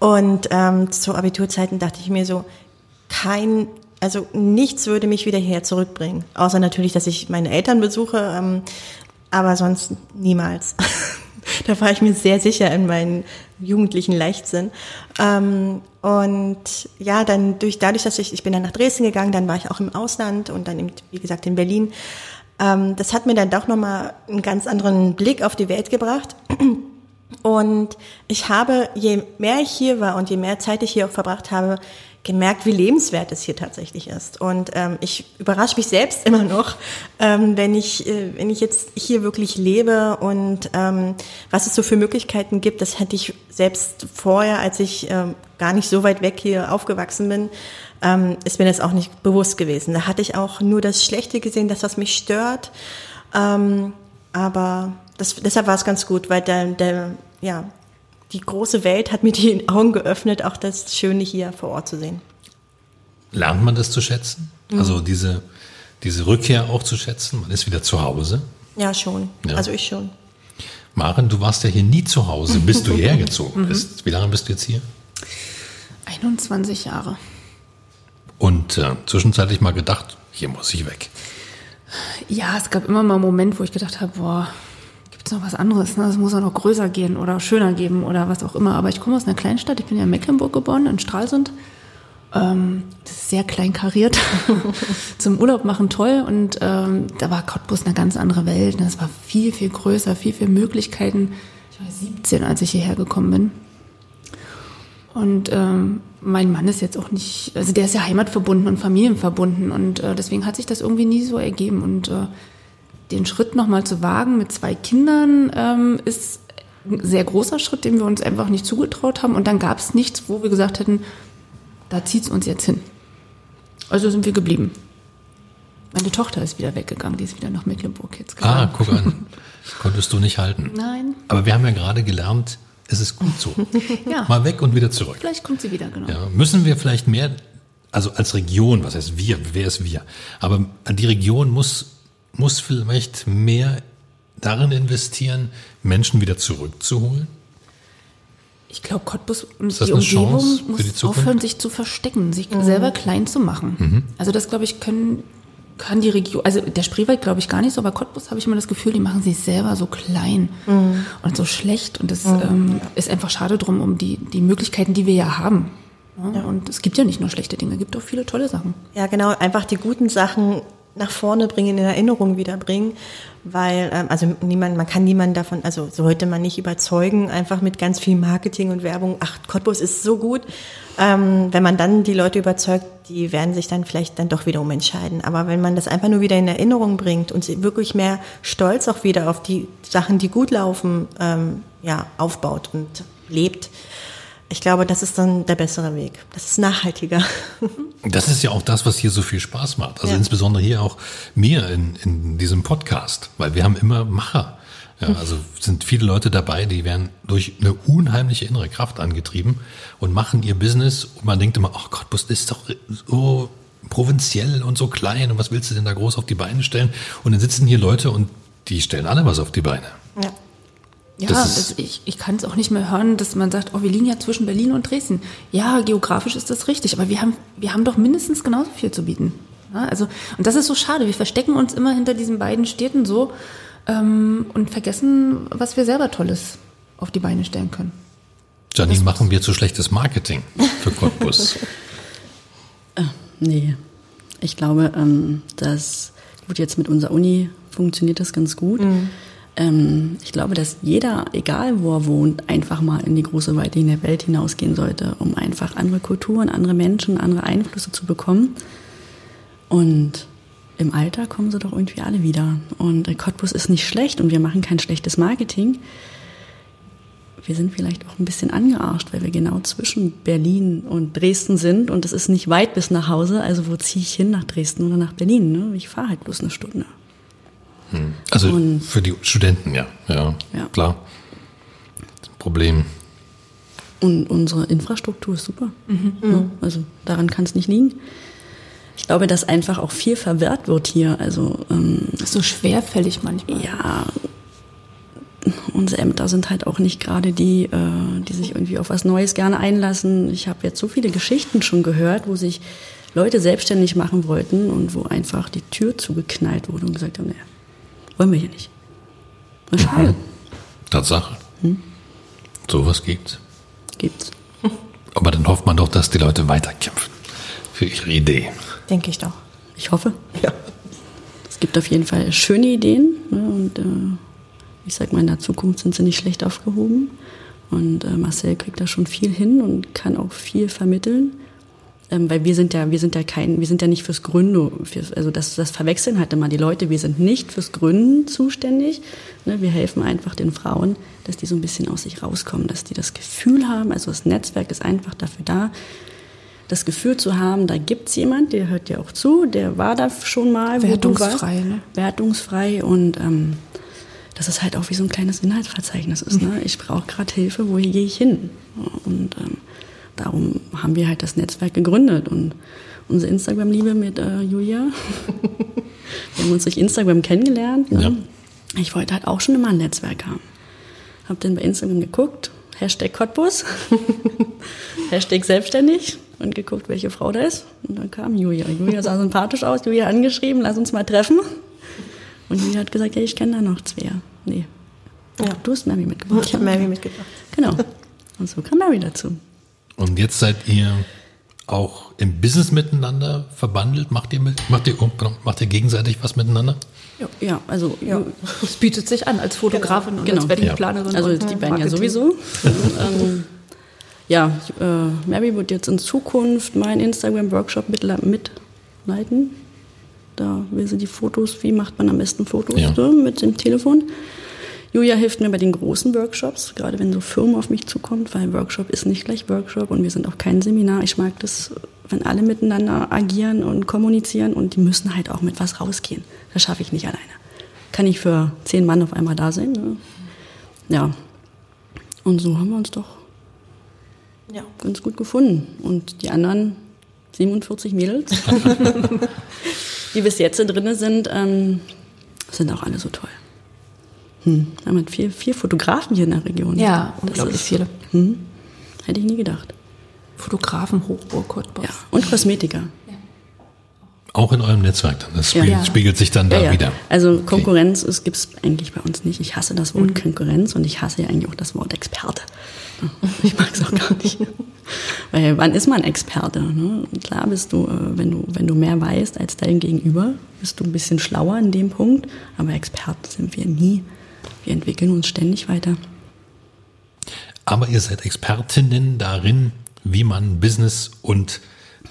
Und ähm, zu Abiturzeiten dachte ich mir so, kein also nichts würde mich wieder her zurückbringen. Außer natürlich, dass ich meine Eltern besuche, ähm, aber sonst niemals. da war ich mir sehr sicher in meinen jugendlichen Leichtsinn. Ähm, und ja, dann durch, dadurch, dass ich, ich bin dann nach Dresden gegangen, dann war ich auch im Ausland und dann, eben, wie gesagt, in Berlin. Ähm, das hat mir dann doch nochmal einen ganz anderen Blick auf die Welt gebracht. Und ich habe, je mehr ich hier war und je mehr Zeit ich hier auch verbracht habe, gemerkt, wie lebenswert es hier tatsächlich ist. Und ähm, ich überrasche mich selbst immer noch, ähm, wenn ich äh, wenn ich jetzt hier wirklich lebe und ähm, was es so für Möglichkeiten gibt. Das hätte ich selbst vorher, als ich ähm, gar nicht so weit weg hier aufgewachsen bin, ähm, ist mir das auch nicht bewusst gewesen. Da hatte ich auch nur das Schlechte gesehen, das was mich stört. Ähm, aber das, deshalb war es ganz gut, weil der, der ja die große Welt hat mir die Augen geöffnet, auch das Schöne hier vor Ort zu sehen. Lernt man das zu schätzen? Mhm. Also diese, diese Rückkehr auch zu schätzen? Man ist wieder zu Hause? Ja, schon. Ja. Also ich schon. Maren, du warst ja hier nie zu Hause, bis du hierher gezogen mhm. bist. Wie lange bist du jetzt hier? 21 Jahre. Und äh, zwischenzeitlich mal gedacht, hier muss ich weg. Ja, es gab immer mal einen Moment, wo ich gedacht habe, boah, gibt es noch was anderes. Ne? Muss auch noch größer gehen oder schöner geben oder was auch immer. Aber ich komme aus einer Kleinstadt. Ich bin ja in Mecklenburg geboren, in Stralsund. Ähm, das ist sehr kleinkariert. Zum Urlaub machen toll. Und ähm, da war Cottbus eine ganz andere Welt. Es war viel, viel größer, viel, viel Möglichkeiten. Ich war 17, als ich hierher gekommen bin. Und ähm, mein Mann ist jetzt auch nicht, also der ist ja heimatverbunden und familienverbunden und äh, deswegen hat sich das irgendwie nie so ergeben. Und äh, den Schritt nochmal zu wagen mit zwei Kindern ähm, ist ein sehr großer Schritt, den wir uns einfach nicht zugetraut haben. Und dann gab es nichts, wo wir gesagt hätten, da zieht es uns jetzt hin. Also sind wir geblieben. Meine Tochter ist wieder weggegangen, die ist wieder nach Mecklenburg jetzt gegangen. Ah, guck an. Konntest du nicht halten. Nein. Aber wir haben ja gerade gelernt, es ist gut so. ja. Mal weg und wieder zurück. Vielleicht kommt sie wieder, genau. Ja, müssen wir vielleicht mehr, also als Region, was heißt wir, wer ist wir? Aber die Region muss muss vielleicht mehr darin investieren, Menschen wieder zurückzuholen? Ich glaube, Cottbus und die Umgebung muss aufhören, sich zu verstecken, sich mhm. selber klein zu machen. Mhm. Also das, glaube ich, können, kann die Region, also der Spreewald glaube ich gar nicht so, aber Cottbus habe ich immer das Gefühl, die machen sich selber so klein mhm. und so schlecht. Und das mhm. ähm, ist einfach schade drum, um die, die Möglichkeiten, die wir ja haben. Ja. Und es gibt ja nicht nur schlechte Dinge, es gibt auch viele tolle Sachen. Ja, genau, einfach die guten Sachen nach vorne bringen, in Erinnerung wiederbringen, weil ähm, also niemand, man kann niemanden davon, also sollte man nicht überzeugen, einfach mit ganz viel Marketing und Werbung. Ach, Cottbus ist so gut. Ähm, wenn man dann die Leute überzeugt, die werden sich dann vielleicht dann doch wieder umentscheiden. Aber wenn man das einfach nur wieder in Erinnerung bringt und sie wirklich mehr Stolz auch wieder auf die Sachen, die gut laufen, ähm, ja aufbaut und lebt, ich glaube, das ist dann der bessere Weg. Das ist nachhaltiger. Das ist ja auch das, was hier so viel Spaß macht. Also ja. insbesondere hier auch mir in, in diesem Podcast, weil wir haben immer Macher. Ja, also sind viele Leute dabei, die werden durch eine unheimliche innere Kraft angetrieben und machen ihr Business und man denkt immer, ach Gott, das ist doch so provinziell und so klein und was willst du denn da groß auf die Beine stellen? Und dann sitzen hier Leute und die stellen alle was auf die Beine. Ja. Ja, das ich, ich kann es auch nicht mehr hören, dass man sagt, oh, wir liegen ja zwischen Berlin und Dresden. Ja, geografisch ist das richtig, aber wir haben, wir haben doch mindestens genauso viel zu bieten. Ja, also, und das ist so schade. Wir verstecken uns immer hinter diesen beiden Städten so ähm, und vergessen, was wir selber Tolles auf die Beine stellen können. Janine, machen wir zu schlechtes Marketing für Cottbus? äh, nee. Ich glaube, ähm, dass, gut, jetzt mit unserer Uni funktioniert das ganz gut. Mhm. Ähm, ich glaube, dass jeder, egal wo er wohnt, einfach mal in die große Weite in der Welt hinausgehen sollte, um einfach andere Kulturen, andere Menschen, andere Einflüsse zu bekommen. Und im Alter kommen sie doch irgendwie alle wieder. Und Cottbus ist nicht schlecht und wir machen kein schlechtes Marketing. Wir sind vielleicht auch ein bisschen angearscht, weil wir genau zwischen Berlin und Dresden sind und es ist nicht weit bis nach Hause. Also wo ziehe ich hin, nach Dresden oder nach Berlin? Ne? Ich fahre halt bloß eine Stunde. Hm. Also und, für die Studenten, ja. ja. Ja, klar. Problem. Und unsere Infrastruktur ist super. Mhm. Ja, also daran kann es nicht liegen. Ich glaube, dass einfach auch viel verwehrt wird hier. Also ähm, so schwerfällig manchmal. Ja, unsere Ämter sind halt auch nicht gerade die, äh, die sich irgendwie auf was Neues gerne einlassen. Ich habe jetzt so viele Geschichten schon gehört, wo sich Leute selbstständig machen wollten und wo einfach die Tür zugeknallt wurde und gesagt haben, naja, wollen wir hier nicht. Schade. Mhm. Tatsache. Hm? Sowas gibt's. Gibt's. Aber dann hofft man doch, dass die Leute weiterkämpfen für ihre Idee. Denke ich doch. Ich hoffe. Ja. Es gibt auf jeden Fall schöne Ideen ne, und äh, ich sag mal, in der Zukunft sind sie nicht schlecht aufgehoben. Und äh, Marcel kriegt da schon viel hin und kann auch viel vermitteln. Ähm, weil wir sind ja, wir sind ja kein, wir sind ja nicht fürs Gründen, fürs, also das, das verwechseln halt immer die Leute. Wir sind nicht fürs Gründen zuständig. Ne, wir helfen einfach den Frauen, dass die so ein bisschen aus sich rauskommen, dass die das Gefühl haben, also das Netzwerk ist einfach dafür da, das Gefühl zu haben, da gibt's jemand, der hört dir auch zu, der war da schon mal. Wertungsfrei, ne? Wertungsfrei und ähm, dass es halt auch wie so ein kleines Inhaltsverzeichnis ist. Ne? Ich brauche gerade Hilfe, wo gehe ich hin? Und ähm, darum haben wir halt das Netzwerk gegründet und unsere Instagram-Liebe mit äh, Julia. wir haben uns durch Instagram kennengelernt. Ne? Ja. Ich wollte halt auch schon immer ein Netzwerk haben. Hab dann bei Instagram geguckt, Hashtag Cottbus, Hashtag selbstständig und geguckt, welche Frau da ist. Und dann kam Julia. Julia sah sympathisch aus, Julia angeschrieben, lass uns mal treffen. Und Julia hat gesagt, ja, ich kenne da noch zwei. Nee. Ja. Du hast Mary mitgebracht. Ich habe Mary mitgebracht. Genau. Und so kam Mary dazu. Und jetzt seid ihr auch im Business miteinander verbandelt? Macht ihr, mit, macht ihr, macht ihr gegenseitig was miteinander? Ja, ja also ja. es bietet sich an als Fotografin genau. und als Weddingplanerin. Also die beiden ja sowieso. ähm, ja, äh, Mary wird jetzt in Zukunft meinen Instagram-Workshop mitleiten. Da will sie die Fotos, wie macht man am besten Fotos ja. so, mit dem Telefon. Julia hilft mir bei den großen Workshops, gerade wenn so Firmen auf mich zukommt, weil Workshop ist nicht gleich Workshop und wir sind auch kein Seminar. Ich mag das, wenn alle miteinander agieren und kommunizieren und die müssen halt auch mit was rausgehen. Das schaffe ich nicht alleine. Kann ich für zehn Mann auf einmal da sein. Ne? Ja. Und so haben wir uns doch ja. ganz gut gefunden. Und die anderen 47 Mädels, die bis jetzt drin sind, ähm, sind auch alle so toll. Hm. Wir haben vier, vier Fotografen hier in der Region. Ja, unglaublich viele. Hm. Hätte ich nie gedacht. Fotografen Hochburg Cottbus. Ja, und Kosmetiker. Auch in eurem Netzwerk dann. Das spiegelt, ja. spiegelt sich dann da ja, ja. wieder. Also Konkurrenz okay. gibt es eigentlich bei uns nicht. Ich hasse das Wort mhm. Konkurrenz und ich hasse ja eigentlich auch das Wort Experte. Ich mag es auch gar nicht. Weil wann ist man Experte? Ne? Klar bist du, äh, wenn du, wenn du mehr weißt als dein Gegenüber, bist du ein bisschen schlauer in dem Punkt, aber Experten sind wir nie. Wir entwickeln uns ständig weiter. Aber ihr seid Expertinnen darin, wie man Business und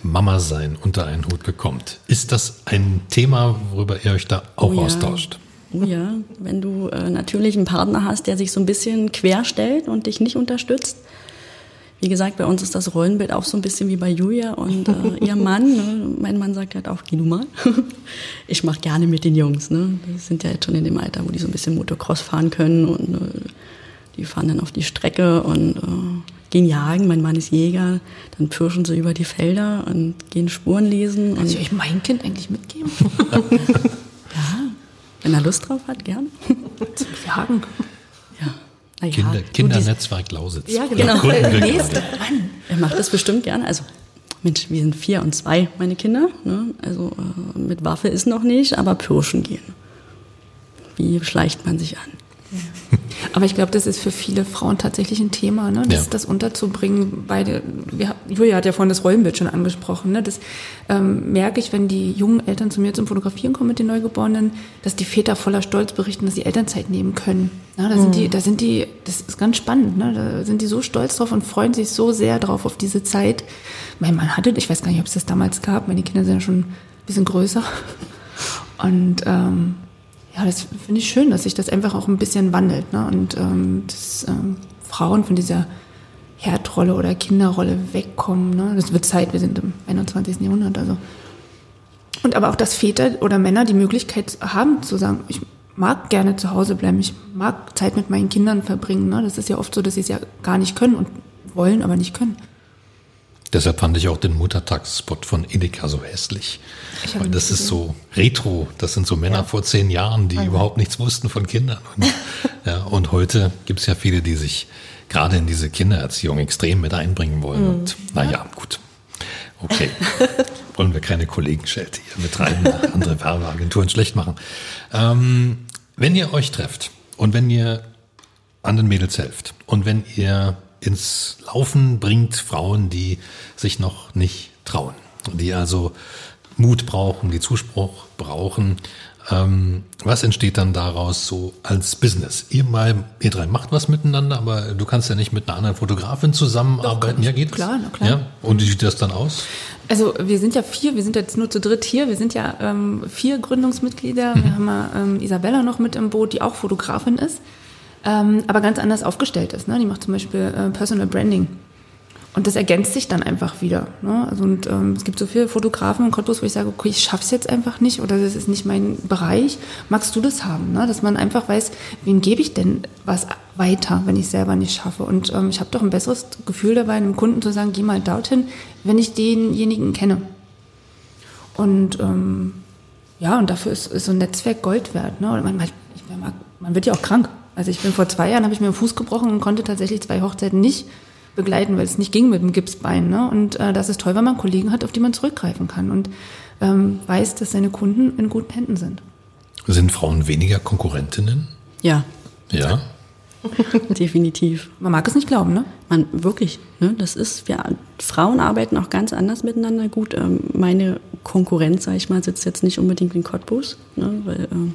Mama sein unter einen Hut bekommt. Ist das ein Thema, worüber ihr euch da auch oh ja. austauscht? Oh ja, wenn du äh, natürlich einen Partner hast, der sich so ein bisschen querstellt und dich nicht unterstützt. Wie gesagt, bei uns ist das Rollenbild auch so ein bisschen wie bei Julia und äh, ihr Mann. Ne? Mein Mann sagt halt auch, geh du mal. ich mache gerne mit den Jungs. Ne? Die sind ja jetzt schon in dem Alter, wo die so ein bisschen Motocross fahren können und äh, die fahren dann auf die Strecke und äh, gehen jagen. Mein Mann ist Jäger. Dann pirschen sie über die Felder und gehen Spuren lesen. Kann ich euch mein Kind eigentlich mitgeben? Wenn er Lust drauf hat, gerne. Zum Jagen. Ja. Ja, Kinder, Kindernetzwerk Lausitz. Ja, genau. Nächste Mann. Er macht das bestimmt gerne. Also, Mensch, wir sind vier und zwei, meine Kinder. Ne? Also äh, mit Waffe ist noch nicht, aber Pirschen gehen. Wie schleicht man sich an? Aber ich glaube, das ist für viele Frauen tatsächlich ein Thema, ne? das, ja. das unterzubringen. Beide, wir, Julia hat ja vorhin das Rollenbild schon angesprochen. Ne? Das ähm, merke ich, wenn die jungen Eltern zu mir zum Fotografieren kommen mit den Neugeborenen, dass die Väter voller Stolz berichten, dass sie Elternzeit nehmen können. Ja, da, sind mhm. die, da sind die, das ist ganz spannend, ne? da sind die so stolz drauf und freuen sich so sehr drauf auf diese Zeit. Mein Mann hatte, ich weiß gar nicht, ob es das damals gab, meine Kinder sind ja schon ein bisschen größer. Und ähm, ja, das finde ich schön, dass sich das einfach auch ein bisschen wandelt. Ne? Und ähm, dass ähm, Frauen von dieser Herdrolle oder Kinderrolle wegkommen. Ne? Das wird Zeit, wir sind im 21. Jahrhundert. Also. Und aber auch, dass Väter oder Männer die Möglichkeit haben zu sagen, ich mag gerne zu Hause bleiben, ich mag Zeit mit meinen Kindern verbringen. Ne? Das ist ja oft so, dass sie es ja gar nicht können und wollen, aber nicht können. Deshalb fand ich auch den Muttertagsspot von Edeka so hässlich. Weil das ist so retro. Das sind so Männer ja. vor zehn Jahren, die mhm. überhaupt nichts wussten von Kindern. Und, ja, und heute gibt es ja viele, die sich gerade in diese Kindererziehung extrem mit einbringen wollen. Mhm. Und naja, gut. Okay. Wollen wir keine Kollegenschelte hier betreiben, andere Werbeagenturen schlecht machen. Ähm, wenn ihr euch trefft und wenn ihr anderen Mädels helft und wenn ihr ins Laufen bringt Frauen, die sich noch nicht trauen, die also Mut brauchen, die Zuspruch brauchen, ähm, was entsteht dann daraus so als Business? Ihr mal, ihr drei macht was miteinander, aber du kannst ja nicht mit einer anderen Fotografin zusammenarbeiten. Doch, ja, geht klar, na klar. Ja? Und wie sieht das dann aus? Also wir sind ja vier, wir sind jetzt nur zu dritt hier. Wir sind ja ähm, vier Gründungsmitglieder. Wir haben ja ähm, Isabella noch mit im Boot, die auch Fotografin ist, ähm, aber ganz anders aufgestellt ist. Ne? Die macht zum Beispiel äh, Personal Branding. Und das ergänzt sich dann einfach wieder. Ne? Also und ähm, es gibt so viele Fotografen in Cottbus, wo ich sage, okay, ich schaff's jetzt einfach nicht oder das ist nicht mein Bereich. Magst du das haben? Ne? Dass man einfach weiß, wem gebe ich denn was weiter, wenn ich selber nicht schaffe? Und ähm, ich habe doch ein besseres Gefühl dabei, einem Kunden zu sagen, geh mal dorthin, wenn ich denjenigen kenne. Und ähm, ja, und dafür ist, ist so ein Netzwerk Gold wert. Ne? Und man, man, man wird ja auch krank. Also ich bin vor zwei Jahren, habe ich mir den Fuß gebrochen und konnte tatsächlich zwei Hochzeiten nicht begleiten, weil es nicht ging mit dem Gipsbein. Ne? Und äh, das ist toll, wenn man Kollegen hat, auf die man zurückgreifen kann und ähm, weiß, dass seine Kunden in guten Händen sind. Sind Frauen weniger Konkurrentinnen? Ja. Ja. Definitiv. Man mag es nicht glauben, ne? Man wirklich, ne? Das ist, wir Frauen arbeiten auch ganz anders miteinander. Gut, ähm, meine Konkurrenz, sag ich mal, sitzt jetzt nicht unbedingt in Cottbus, ne? Weil, ähm,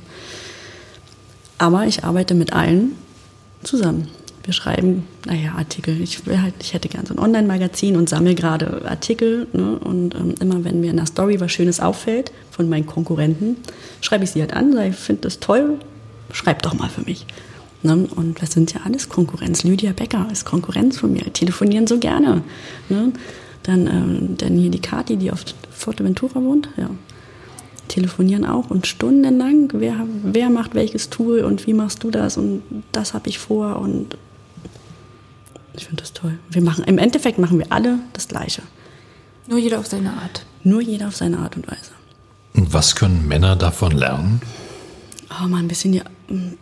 aber ich arbeite mit allen zusammen wir schreiben, naja, Artikel. Ich, halt, ich hätte gerne so ein Online-Magazin und sammle gerade Artikel. Ne? Und ähm, immer wenn mir in der Story was Schönes auffällt von meinen Konkurrenten, schreibe ich sie halt an, sage, ich finde das toll, schreib doch mal für mich. Ne? Und das sind ja alles Konkurrenz. Lydia Becker ist Konkurrenz von mir, telefonieren so gerne. Ne? Dann, ähm, dann hier die Kati, die auf Forteventura wohnt, ja. Telefonieren auch und stundenlang, wer, wer macht welches Tool und wie machst du das und das habe ich vor und ich finde das toll. Wir machen, Im Endeffekt machen wir alle das Gleiche. Nur jeder auf seine Art. Nur jeder auf seine Art und Weise. Und was können Männer davon lernen? Oh mal ein bisschen die,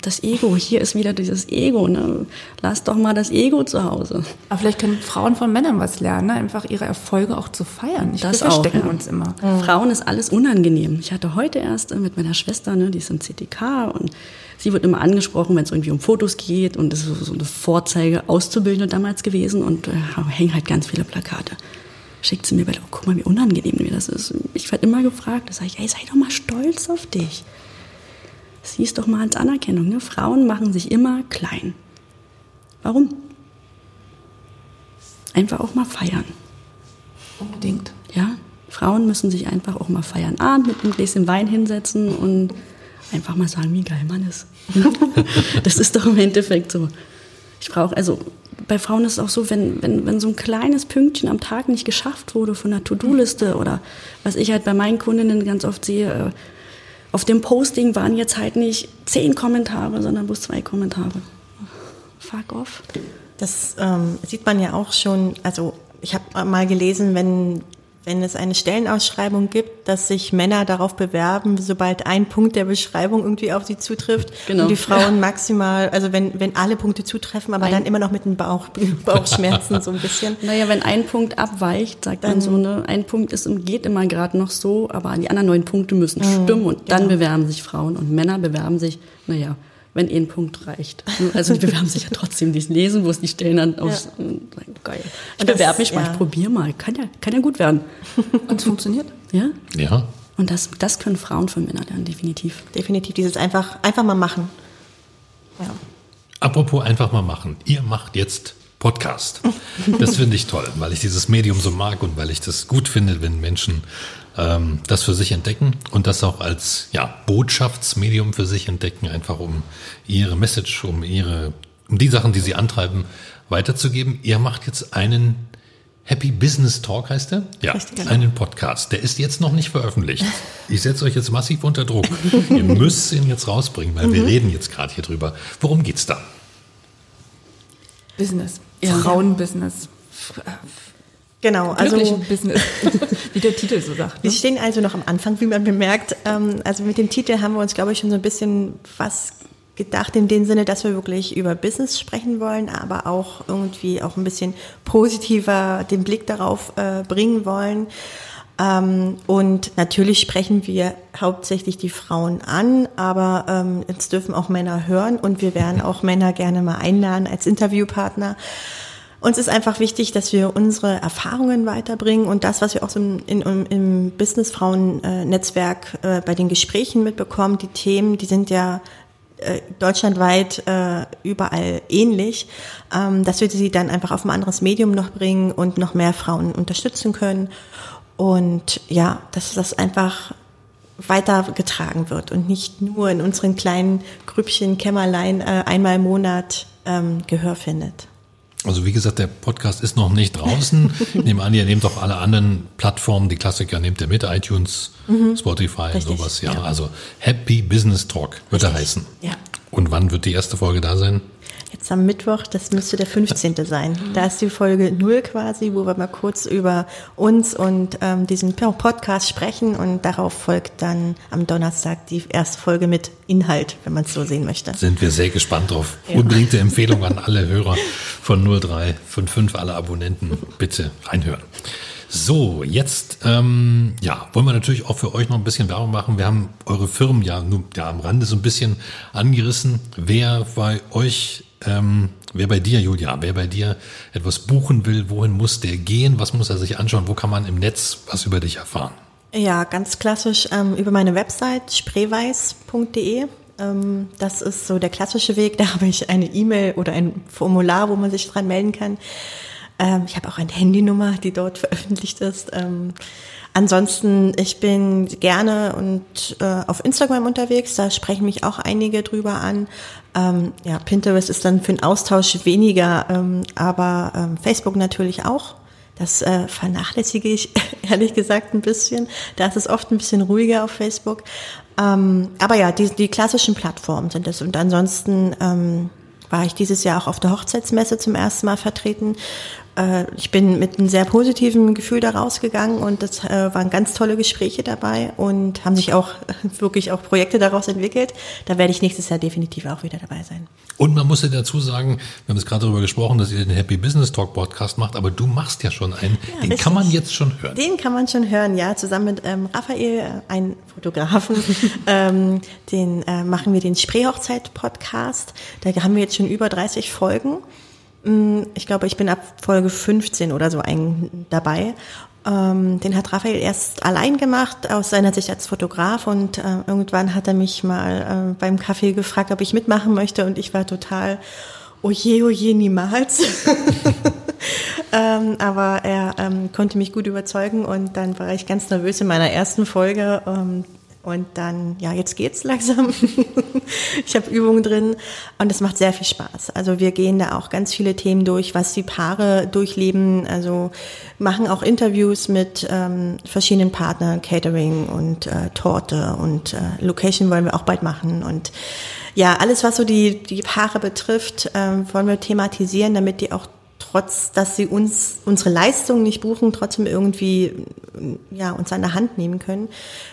das Ego. Hier ist wieder dieses Ego. Ne? Lass doch mal das Ego zu Hause. Aber vielleicht können Frauen von Männern was lernen, ne? einfach ihre Erfolge auch zu feiern. Ich das wir verstecken auch, ja. uns immer. Mhm. Frauen ist alles unangenehm. Ich hatte heute erst äh, mit meiner Schwester, ne, die ist im CTK und sie wird immer angesprochen, wenn es irgendwie um Fotos geht und das ist so eine Vorzeige Auszubildende damals gewesen und äh, hängen halt ganz viele Plakate. Schickt sie mir bei, oh, guck mal, wie unangenehm mir das ist. Ich werde immer gefragt, da sage ich, ey, sei doch mal stolz auf dich. Siehst doch mal als Anerkennung, ne? Frauen machen sich immer klein. Warum? Einfach auch mal feiern. Unbedingt. Ja, Frauen müssen sich einfach auch mal feiern. Abend mit einem Gläschen Wein hinsetzen und einfach mal sagen, wie geil man ist. das ist doch im Endeffekt so. Ich brauche, also bei Frauen ist es auch so, wenn, wenn, wenn so ein kleines Pünktchen am Tag nicht geschafft wurde von der To-Do-Liste oder was ich halt bei meinen Kundinnen ganz oft sehe, äh, auf dem Posting waren jetzt halt nicht zehn Kommentare, sondern bloß zwei Kommentare. Fuck off. Das ähm, sieht man ja auch schon, also ich habe mal gelesen, wenn wenn es eine Stellenausschreibung gibt, dass sich Männer darauf bewerben, sobald ein Punkt der Beschreibung irgendwie auf sie zutrifft genau. und die Frauen maximal, also wenn, wenn alle Punkte zutreffen, aber ein, dann immer noch mit den Bauch, Bauchschmerzen so ein bisschen. Naja, wenn ein Punkt abweicht, sagt dann, man so, ne, ein Punkt ist und geht immer gerade noch so, aber die anderen neun Punkte müssen mhm, stimmen und dann genau. bewerben sich Frauen und Männer bewerben sich, naja, wenn ein Punkt reicht. Also die bewerben sich ja trotzdem, die lesen, wo es die Stellen dann aus. Ja. Geil. Ich bewerbe mich ja. mal, ich probiere mal. Kann ja, kann ja gut werden. Und es funktioniert? Ja. Ja. Und das, das können Frauen von Männern lernen, definitiv. Definitiv, dieses einfach, einfach mal machen. Ja. Apropos einfach mal machen. Ihr macht jetzt Podcast. Das finde ich toll, weil ich dieses Medium so mag und weil ich das gut finde, wenn Menschen ähm, das für sich entdecken und das auch als ja, Botschaftsmedium für sich entdecken, einfach um ihre Message, um ihre, um die Sachen, die sie antreiben, weiterzugeben. Ihr macht jetzt einen Happy Business Talk heißt der? Ja, Richtig, genau. einen Podcast. Der ist jetzt noch nicht veröffentlicht. Ich setze euch jetzt massiv unter Druck. Ihr müsst ihn jetzt rausbringen, weil mhm. wir reden jetzt gerade hier drüber. Worum geht's da? Business. Ja. Frauenbusiness. Genau, also Business, wie der Titel so sagt. Ne? Wir stehen also noch am Anfang, wie man bemerkt. Ähm, also mit dem Titel haben wir uns, glaube ich, schon so ein bisschen was gedacht in dem Sinne, dass wir wirklich über Business sprechen wollen, aber auch irgendwie auch ein bisschen positiver den Blick darauf äh, bringen wollen. Ähm, und natürlich sprechen wir hauptsächlich die Frauen an, aber ähm, es dürfen auch Männer hören und wir werden auch Männer gerne mal einladen als Interviewpartner. Uns ist einfach wichtig, dass wir unsere Erfahrungen weiterbringen und das, was wir auch so im, in, im Business-Frauen-Netzwerk äh, bei den Gesprächen mitbekommen, die Themen, die sind ja äh, deutschlandweit äh, überall ähnlich, ähm, dass wir sie dann einfach auf ein anderes Medium noch bringen und noch mehr Frauen unterstützen können. Und ja, dass das einfach weitergetragen wird und nicht nur in unseren kleinen Grüppchen, Kämmerlein äh, einmal im Monat ähm, Gehör findet. Also wie gesagt, der Podcast ist noch nicht draußen. Nehmt an, ihr nehmt auch alle anderen Plattformen, die Klassiker nehmt ihr mit, iTunes, mhm. Spotify, Richtig, sowas. Ja. ja. also Happy Business Talk wird Richtig. er heißen. Ja. Und wann wird die erste Folge da sein? Jetzt am Mittwoch, das müsste der 15. sein. Da ist die Folge 0 quasi, wo wir mal kurz über uns und ähm, diesen Podcast sprechen und darauf folgt dann am Donnerstag die erste Folge mit Inhalt, wenn man es so sehen möchte. Sind wir sehr gespannt drauf. Ja. Unbedingte Empfehlung an alle Hörer von 0355, alle Abonnenten, bitte reinhören. So, jetzt ähm, ja, wollen wir natürlich auch für euch noch ein bisschen Werbung machen. Wir haben eure Firmen ja nur ja, am Rande so ein bisschen angerissen. Wer bei euch ähm, wer bei dir, Julia, wer bei dir etwas buchen will, wohin muss der gehen? Was muss er sich anschauen? Wo kann man im Netz was über dich erfahren? Ja, ganz klassisch ähm, über meine Website spreeweiß.de. Ähm, das ist so der klassische Weg. Da habe ich eine E-Mail oder ein Formular, wo man sich dran melden kann. Ähm, ich habe auch eine Handynummer, die dort veröffentlicht ist. Ähm, Ansonsten, ich bin gerne und äh, auf Instagram unterwegs, da sprechen mich auch einige drüber an. Ähm, ja, Pinterest ist dann für den Austausch weniger, ähm, aber ähm, Facebook natürlich auch. Das äh, vernachlässige ich ehrlich gesagt ein bisschen. Da ist es oft ein bisschen ruhiger auf Facebook. Ähm, aber ja, die, die klassischen Plattformen sind es. Und ansonsten ähm, war ich dieses Jahr auch auf der Hochzeitsmesse zum ersten Mal vertreten äh, ich bin mit einem sehr positiven Gefühl da rausgegangen und das äh, waren ganz tolle Gespräche dabei und haben sich auch wirklich auch Projekte daraus entwickelt. Da werde ich nächstes Jahr definitiv auch wieder dabei sein. Und man muss ja dazu sagen, wir haben es gerade darüber gesprochen, dass ihr den Happy Business Talk Podcast macht, aber du machst ja schon einen, ja, den richtig. kann man jetzt schon hören. Den kann man schon hören, ja, zusammen mit ähm, Raphael, äh, ein Fotografen, ähm, den äh, machen wir den Spreehochzeit Podcast. Da haben wir jetzt schon über 30 Folgen. Mm, ich glaube, ich bin ab Folge 15 oder so ein, dabei. Ähm, den hat Raphael erst allein gemacht, aus seiner Sicht als Fotograf. Und äh, irgendwann hat er mich mal äh, beim Kaffee gefragt, ob ich mitmachen möchte. Und ich war total, oh je, oh niemals. ähm, aber er ähm, konnte mich gut überzeugen. Und dann war ich ganz nervös in meiner ersten Folge. Ähm, und dann, ja, jetzt geht's langsam. ich habe Übungen drin und es macht sehr viel Spaß. Also wir gehen da auch ganz viele Themen durch, was die Paare durchleben. Also machen auch Interviews mit ähm, verschiedenen Partnern, Catering und äh, Torte und äh, Location wollen wir auch bald machen. Und ja, alles, was so die, die Paare betrifft, äh, wollen wir thematisieren, damit die auch trotz, dass sie uns unsere Leistung nicht buchen, trotzdem irgendwie ja, uns an der Hand nehmen können.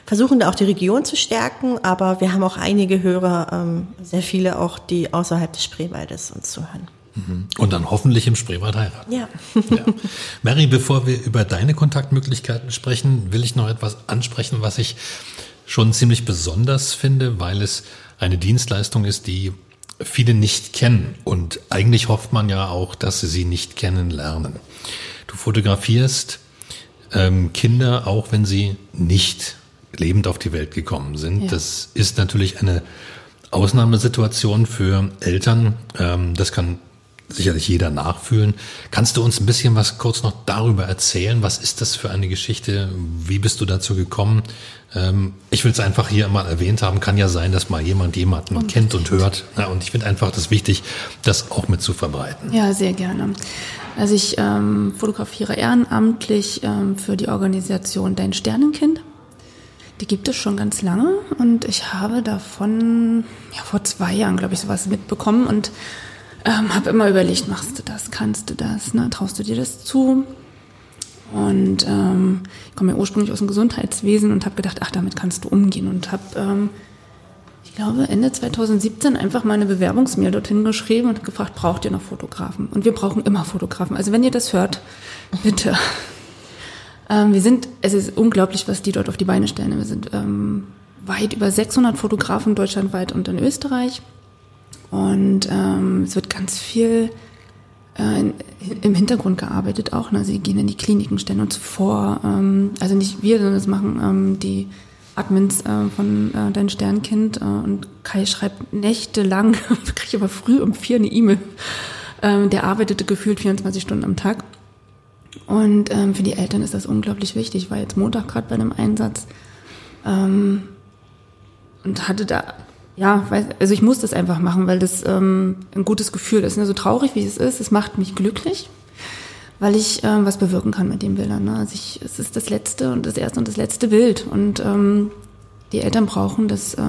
Versuchen da auch die Region zu stärken, aber wir haben auch einige Hörer, ähm, sehr viele auch, die außerhalb des Spreewaldes uns zuhören. Mhm. Und dann hoffentlich im Spreewald heiraten. Ja. ja. Mary, bevor wir über deine Kontaktmöglichkeiten sprechen, will ich noch etwas ansprechen, was ich schon ziemlich besonders finde, weil es eine Dienstleistung ist, die viele nicht kennen. Und eigentlich hofft man ja auch, dass sie sie nicht kennenlernen. Du fotografierst ähm, Kinder, auch wenn sie nicht lebend auf die Welt gekommen sind. Ja. Das ist natürlich eine Ausnahmesituation für Eltern. Ähm, das kann sicherlich jeder nachfühlen. Kannst du uns ein bisschen was kurz noch darüber erzählen? Was ist das für eine Geschichte? Wie bist du dazu gekommen? Ähm, ich will es einfach hier mal erwähnt haben. Kann ja sein, dass mal jemand jemanden und kennt und hört. Ja, und ich finde einfach das wichtig, das auch mit zu verbreiten. Ja, sehr gerne. Also ich ähm, fotografiere ehrenamtlich ähm, für die Organisation Dein Sternenkind. Die gibt es schon ganz lange und ich habe davon ja, vor zwei Jahren, glaube ich, sowas mitbekommen und ähm, habe immer überlegt, machst du das, kannst du das, ne? traust du dir das zu? Und ähm, ich komme ja ursprünglich aus dem Gesundheitswesen und habe gedacht, ach, damit kannst du umgehen. Und habe, ähm, ich glaube, Ende 2017 einfach mal eine Bewerbungsmail dorthin geschrieben und gefragt, braucht ihr noch Fotografen? Und wir brauchen immer Fotografen. Also wenn ihr das hört, bitte. Ähm, wir sind, es ist unglaublich, was die dort auf die Beine stellen. Wir sind ähm, weit über 600 Fotografen deutschlandweit und in Österreich. Und ähm, es wird ganz viel äh, in, im Hintergrund gearbeitet auch. Ne? Sie gehen in die Kliniken, stellen uns vor. Ähm, also nicht wir, sondern das machen ähm, die Admins äh, von äh, Dein Sternkind. Äh, und Kai schreibt nächtelang, kriege aber früh um vier eine E-Mail. Ähm, der arbeitete gefühlt 24 Stunden am Tag. Und ähm, für die Eltern ist das unglaublich wichtig. Ich war jetzt Montag gerade bei einem Einsatz ähm, und hatte da, ja, also ich muss das einfach machen, weil das ähm, ein gutes Gefühl ist. Ne? So traurig wie es ist, es macht mich glücklich, weil ich ähm, was bewirken kann mit den Bildern. Ne? Also ich, es ist das letzte und das erste und das letzte Bild. Und ähm, die Eltern brauchen das äh,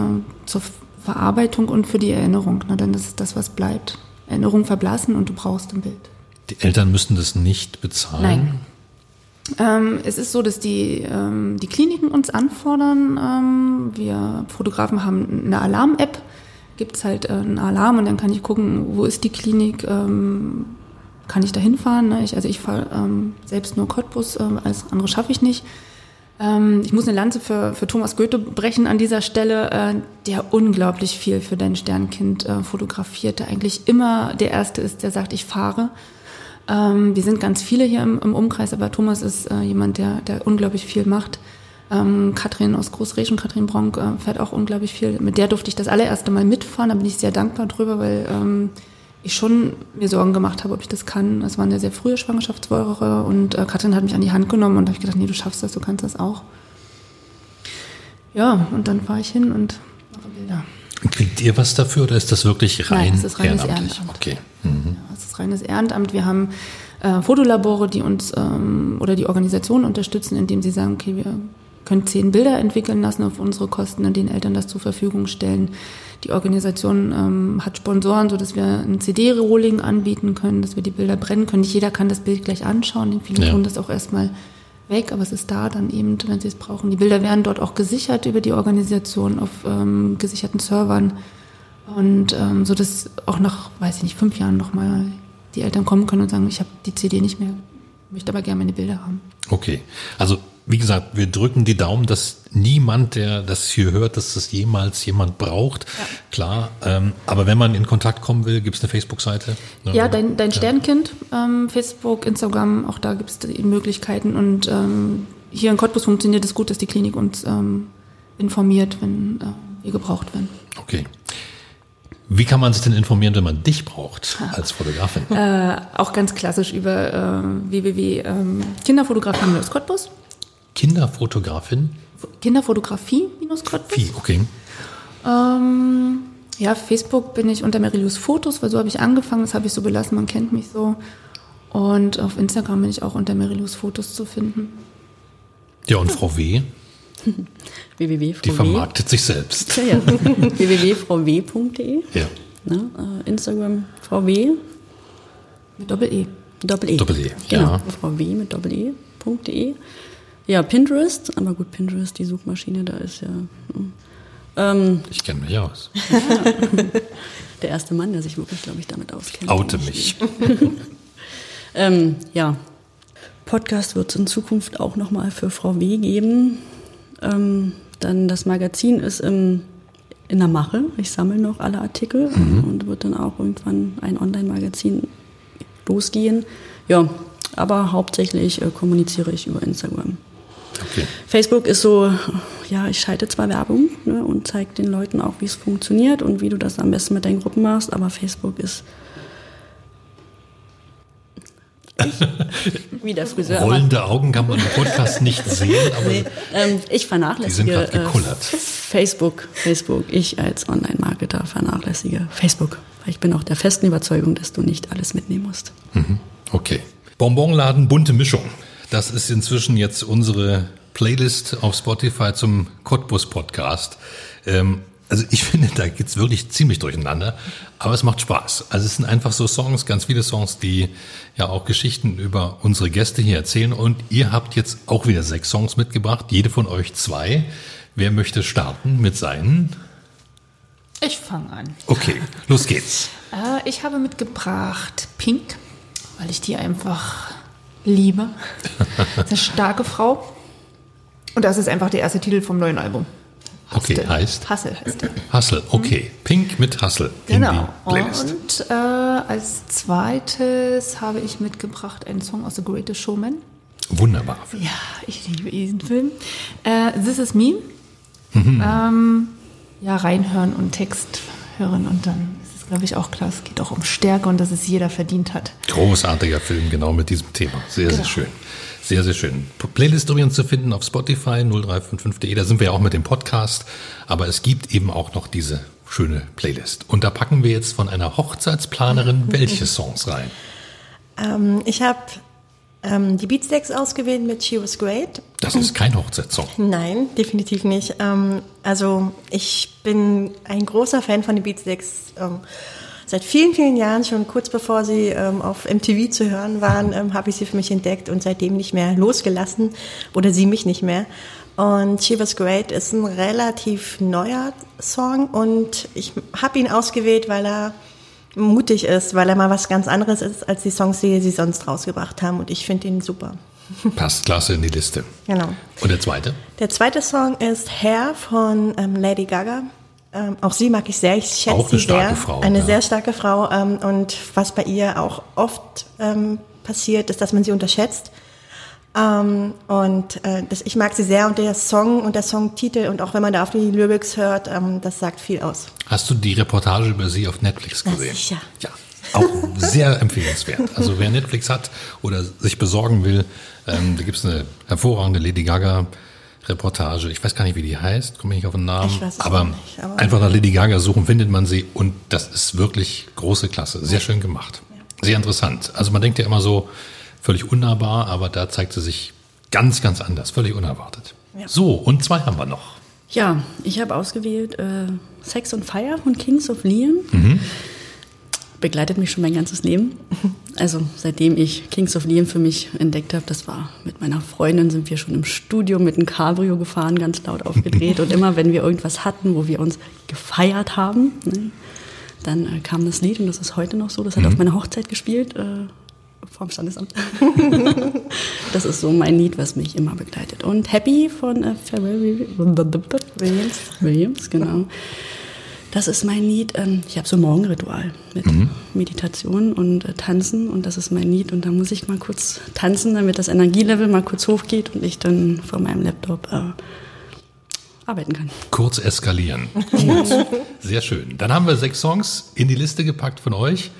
zur Verarbeitung und für die Erinnerung. Ne? Denn das ist das, was bleibt. Erinnerung verblassen und du brauchst ein Bild. Die Eltern müssen das nicht bezahlen? Nein. Ähm, es ist so, dass die, ähm, die Kliniken uns anfordern. Ähm, wir Fotografen haben eine Alarm-App. Gibt es halt äh, einen Alarm und dann kann ich gucken, wo ist die Klinik, ähm, kann ich da hinfahren. Ne? Ich, also ich fahre ähm, selbst nur Cottbus, äh, alles andere schaffe ich nicht. Ähm, ich muss eine Lanze für, für Thomas Goethe brechen an dieser Stelle, äh, der unglaublich viel für dein Sternkind äh, fotografiert, der eigentlich immer der Erste ist, der sagt, ich fahre. Ähm, wir sind ganz viele hier im, im Umkreis, aber Thomas ist äh, jemand, der, der unglaublich viel macht. Ähm, Katrin aus Großreschen, Katrin Bronk, äh, fährt auch unglaublich viel. Mit der durfte ich das allererste Mal mitfahren, da bin ich sehr dankbar drüber, weil ähm, ich schon mir Sorgen gemacht habe, ob ich das kann. Es war eine sehr frühe Schwangerschaftswoche und äh, Katrin hat mich an die Hand genommen und habe ich gedacht, nee, du schaffst das, du kannst das auch. Ja, und dann fahre ich hin und mache Bilder. Kriegt ihr was dafür oder ist das wirklich rein Nein, es ist reines? Ehrenamt. Okay. Mhm. Ja, es ist reines Ehrenamt. Wir haben äh, Fotolabore, die uns ähm, oder die Organisationen unterstützen, indem sie sagen, okay, wir können zehn Bilder entwickeln lassen auf unsere Kosten, an denen Eltern das zur Verfügung stellen. Die Organisation ähm, hat Sponsoren, so dass wir ein CD-Rolling anbieten können, dass wir die Bilder brennen können. Nicht jeder kann das Bild gleich anschauen. Viele Ja. tun das auch erstmal weg, aber es ist da dann eben, wenn sie es brauchen. Die Bilder werden dort auch gesichert über die Organisation auf ähm, gesicherten Servern. Und ähm, so dass auch nach, weiß ich nicht, fünf Jahren nochmal die Eltern kommen können und sagen, ich habe die CD nicht mehr, möchte aber gerne meine Bilder haben. Okay. Also, wie gesagt, wir drücken die Daumen, dass niemand, der das hier hört, dass das jemals jemand braucht. Klar. Ähm, aber wenn man in Kontakt kommen will, gibt es eine Facebook-Seite? Ne? Ja, dein, dein Sternkind, ähm, Facebook, Instagram, auch da gibt es Möglichkeiten. Und ähm, hier in Cottbus funktioniert es gut, dass die Klinik uns ähm, informiert, wenn äh, wir gebraucht werden. Okay. Wie kann man sich denn informieren, wenn man dich braucht als Fotografin? Äh, auch ganz klassisch über äh, www.kinderfotografie-cottbus. Kinderfotografin? Kinderfotografie-cottbus. Vieh, okay. Ähm, ja, Facebook bin ich unter Merilius Fotos, weil so habe ich angefangen, das habe ich so belassen, man kennt mich so. Und auf Instagram bin ich auch unter Merilius Fotos zu finden. Ja, und Frau W., www. die vermarktet sich selbst. Ja, ja. www.vrw.de. Ja. Ne? Äh, Instagram VW, Mit Doppel-E. Doppel-E. Doppel-E, Genau, ja. VW mit Doppel-E.de. Ja, Pinterest, aber gut, Pinterest, die Suchmaschine, da ist ja hm. ähm, Ich kenne mich aus. der erste Mann, der sich wirklich, glaube ich, damit auskennt. Oute mich. Ähm, ja, Podcast wird es in Zukunft auch nochmal für Frau W geben. Ähm, dann das Magazin ist im, in der Mache. Ich sammle noch alle Artikel und wird dann auch irgendwann ein Online-Magazin losgehen. Ja, aber hauptsächlich äh, kommuniziere ich über Instagram. Okay. Facebook ist so, ja, ich schalte zwar Werbung ne, und zeige den Leuten auch, wie es funktioniert und wie du das am besten mit deinen Gruppen machst, aber Facebook ist ich, wie der Friseur. Rollende Augen kann man im Podcast nicht sehen, aber Nee, ähm, ich vernachlässige Die sind grad äh, gekullert. Facebook. Facebook. Ich als Online-Marketer vernachlässige Facebook. Weil ich bin auch der festen Überzeugung, dass du nicht alles mitnehmen musst. okay. Bonbonladen bunte Mischung. Das ist inzwischen jetzt unsere Playlist auf Spotify zum Cottbus Podcast. Ähm, also ich finde, da geht's wirklich ziemlich durcheinander, aber es macht Spaß. Also es sind einfach so Songs, ganz viele Songs, die ja auch Geschichten über unsere Gäste hier erzählen. Und ihr habt jetzt auch wieder sechs Songs mitgebracht, jede von euch zwei. Wer möchte starten mit seinen? Ich fange an. Okay, los geht's. Äh, ich habe mitgebracht Pink, weil ich die einfach Liebe. eine starke Frau. Und das ist einfach der erste Titel vom neuen Album. Okay, Hustle. heißt Hustle heißt der. Hustle. Okay, Pink mit in Genau. Und äh, als zweites habe ich mitgebracht einen Song aus The Greatest Showman. Wunderbar. Ja, ich liebe diesen Film. Äh, This is Me. Mhm. Ähm, ja, reinhören und Text hören und dann ist glaube ich, auch klar. Es geht auch um Stärke und dass es jeder verdient hat. Großartiger Film, genau mit diesem Thema. Sehr, sehr Genau. schön. Sehr, sehr schön. Playlist übrigens zu finden auf Spotify 0355.de. Da sind wir ja auch mit dem Podcast. Aber es gibt eben auch noch diese schöne Playlist. Und da packen wir jetzt von einer Hochzeitsplanerin welche Songs rein? Ähm, ich habe ähm, die Beatsteaks ausgewählt mit She Was Great. Das ist kein Hochzeitssong. Nein, definitiv nicht. Ähm, also ich bin ein großer Fan von den Beatsteaks. Ähm, seit vielen, vielen Jahren, schon kurz bevor sie ähm, auf MTV zu hören waren, ähm, habe ich sie für mich entdeckt und seitdem nicht mehr losgelassen oder sie mich nicht mehr. Und She Was Great ist ein relativ neuer Song und ich habe ihn ausgewählt, weil er mutig ist, weil er mal was ganz anderes ist als die Songs, die sie sonst rausgebracht haben und ich finde ihn super. Passt klasse in die Liste. Genau. Und der zweite? Der zweite Song ist Hair von ähm, Lady Gaga. Ähm, auch sie mag ich sehr. Ich schätze Auch eine sie starke sehr. Frau, Eine ja. sehr starke Frau. Ähm, und was bei ihr auch oft ähm, passiert, ist, dass man sie unterschätzt. Ähm, und äh, das, ich mag sie sehr und der Song und der Songtitel und auch wenn man da auf die Lyrics hört, ähm, das sagt viel aus. Hast du die Reportage über sie auf Netflix Na, gesehen? sicher. Ja, auch sehr empfehlenswert. Also wer Netflix hat oder sich besorgen will, ähm, da gibt's eine hervorragende Lady Gaga Reportage. Ich weiß gar nicht, wie die heißt, komme ich nicht auf den Namen. Ich weiß es aber, nicht, aber- einfach nach Lady Gaga suchen, findet man sie und das ist wirklich große Klasse. Sehr schön gemacht. Sehr interessant. Also man denkt ja immer so völlig unnahbar, aber da zeigt sie sich ganz, ganz anders, völlig unerwartet. Ja. So, und zwei haben wir noch. Ja, ich habe ausgewählt äh, Sex on Fire von Kings of Leon. Begleitet mich schon mein ganzes Leben. Also seitdem ich Kings of Leon für mich entdeckt habe, das war mit meiner Freundin, sind wir schon im Studio mit einem Cabrio gefahren, ganz laut aufgedreht. Und immer wenn wir irgendwas hatten, wo wir uns gefeiert haben, ne, dann äh, kam das Lied und das ist heute noch so. Das hat auf meiner Hochzeit gespielt. Äh, vorm Standesamt. das ist so mein Lied, was mich immer begleitet. Und Happy von äh, Pharrell Williams. Williams, genau. Das ist mein Lied. Ähm, ich habe so ein Morgenritual mit Meditation und äh, Tanzen und das ist mein Lied. Und da muss ich mal kurz tanzen, damit das Energielevel mal kurz hochgeht und ich dann vor meinem Laptop äh, arbeiten kann. Kurz eskalieren. Gut. Sehr schön. Dann haben wir sechs Songs in die Liste gepackt von euch.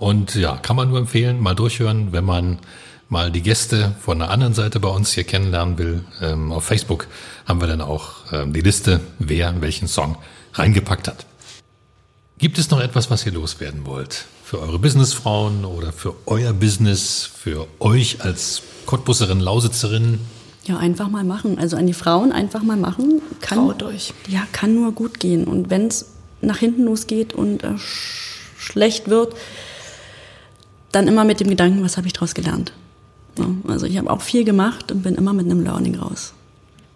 Und ja, kann man nur empfehlen, mal durchhören, wenn man mal die Gäste von der anderen Seite bei uns hier kennenlernen will. Ähm, auf Facebook haben wir dann auch ähm, die Liste, wer welchen Song reingepackt hat. Gibt es noch etwas, was ihr loswerden wollt? Für eure Businessfrauen oder für euer Business, für euch als Cottbusserin, Lausitzerin? Ja, einfach mal machen. Also an die Frauen einfach mal machen. Kann, Traut euch. Ja, kann nur gut gehen. Und wenn es nach hinten losgeht und äh, sch schlecht wird, dann immer mit dem Gedanken, was habe ich daraus gelernt. Ja, also ich habe auch viel gemacht und bin immer mit einem Learning raus.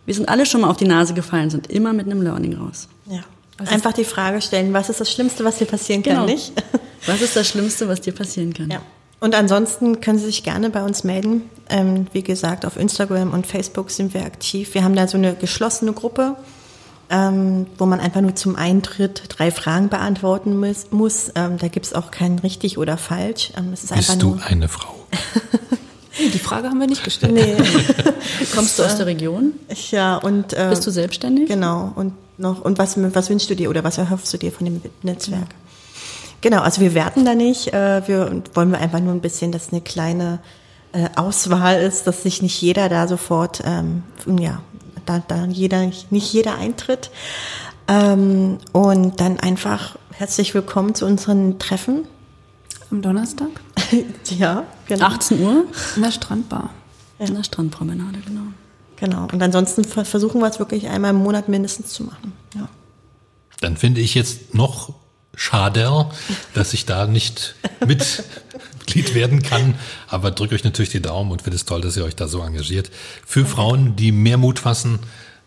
Wir sind alle schon mal auf die Nase gefallen, sind immer mit einem Learning raus. Ja. Einfach die Frage stellen, was ist das Schlimmste, was dir passieren kann, Genau. nicht? Was ist das Schlimmste, was dir passieren kann? Ja. Und ansonsten können Sie sich gerne bei uns melden. Ähm, wie gesagt, auf Instagram und Facebook sind wir aktiv. Wir haben da so eine geschlossene Gruppe, ähm, wo man einfach nur zum Eintritt drei Fragen beantworten muss. muss. Ähm, da gibt es auch kein richtig oder falsch. Ähm, es ist einfach Bist du nur. eine Frau? Nee, die Frage haben wir nicht gestellt. Nee. Kommst du aus der Region? ja, und. äh, Bist du selbstständig? Genau. Und noch, und was, was wünschst du dir oder was erhoffst du dir von dem Netzwerk? Genau, also wir werten da nicht. Äh, wir wollen wir einfach nur ein bisschen, dass eine kleine äh, Auswahl ist, dass sich nicht jeder da sofort, ähm, ja, da, da jeder, nicht jeder eintritt. Ähm, und dann einfach herzlich willkommen zu unseren Treffen. Am Donnerstag ja, genau. 18 Uhr? in der Strandbar. In der Strandpromenade, genau. Genau. Und ansonsten ver- versuchen wir es wirklich einmal im Monat mindestens zu machen. Ja. Dann finde ich jetzt noch schader, dass ich da nicht Mitglied werden kann. Aber drücke euch natürlich die Daumen und finde es toll, dass ihr euch da so engagiert. Für Frauen, die mehr Mut fassen,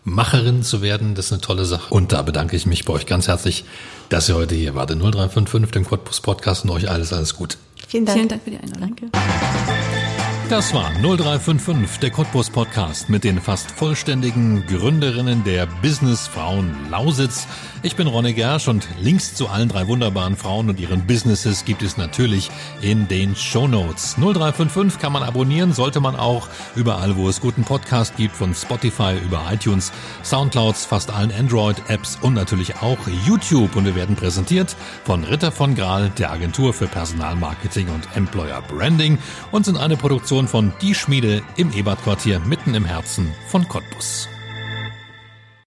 Macherin zu werden, das ist eine tolle Sache. Und da bedanke ich mich bei euch ganz herzlich, dass ihr heute hier wart. in 0355, dem Cottbus Podcast und euch alles, alles gut. Vielen Dank. Vielen Dank für die Einladung. Danke. Das war 0355, der Cottbus Podcast mit den fast vollständigen Gründerinnen der Business Frauen Lausitz. Ich bin Ronne Gersch und Links zu allen drei wunderbaren Frauen und ihren Businesses gibt es natürlich in den Show Notes. 0355 kann man abonnieren, sollte man auch überall, wo es guten Podcast gibt, von Spotify über iTunes, Soundclouds, fast allen Android-Apps und natürlich auch YouTube. Und wir werden präsentiert von Ritter von Graal, der Agentur für Personalmarketing und Employer Branding und sind eine Produktion von Die Schmiede im Ebertquartier mitten im Herzen von Cottbus.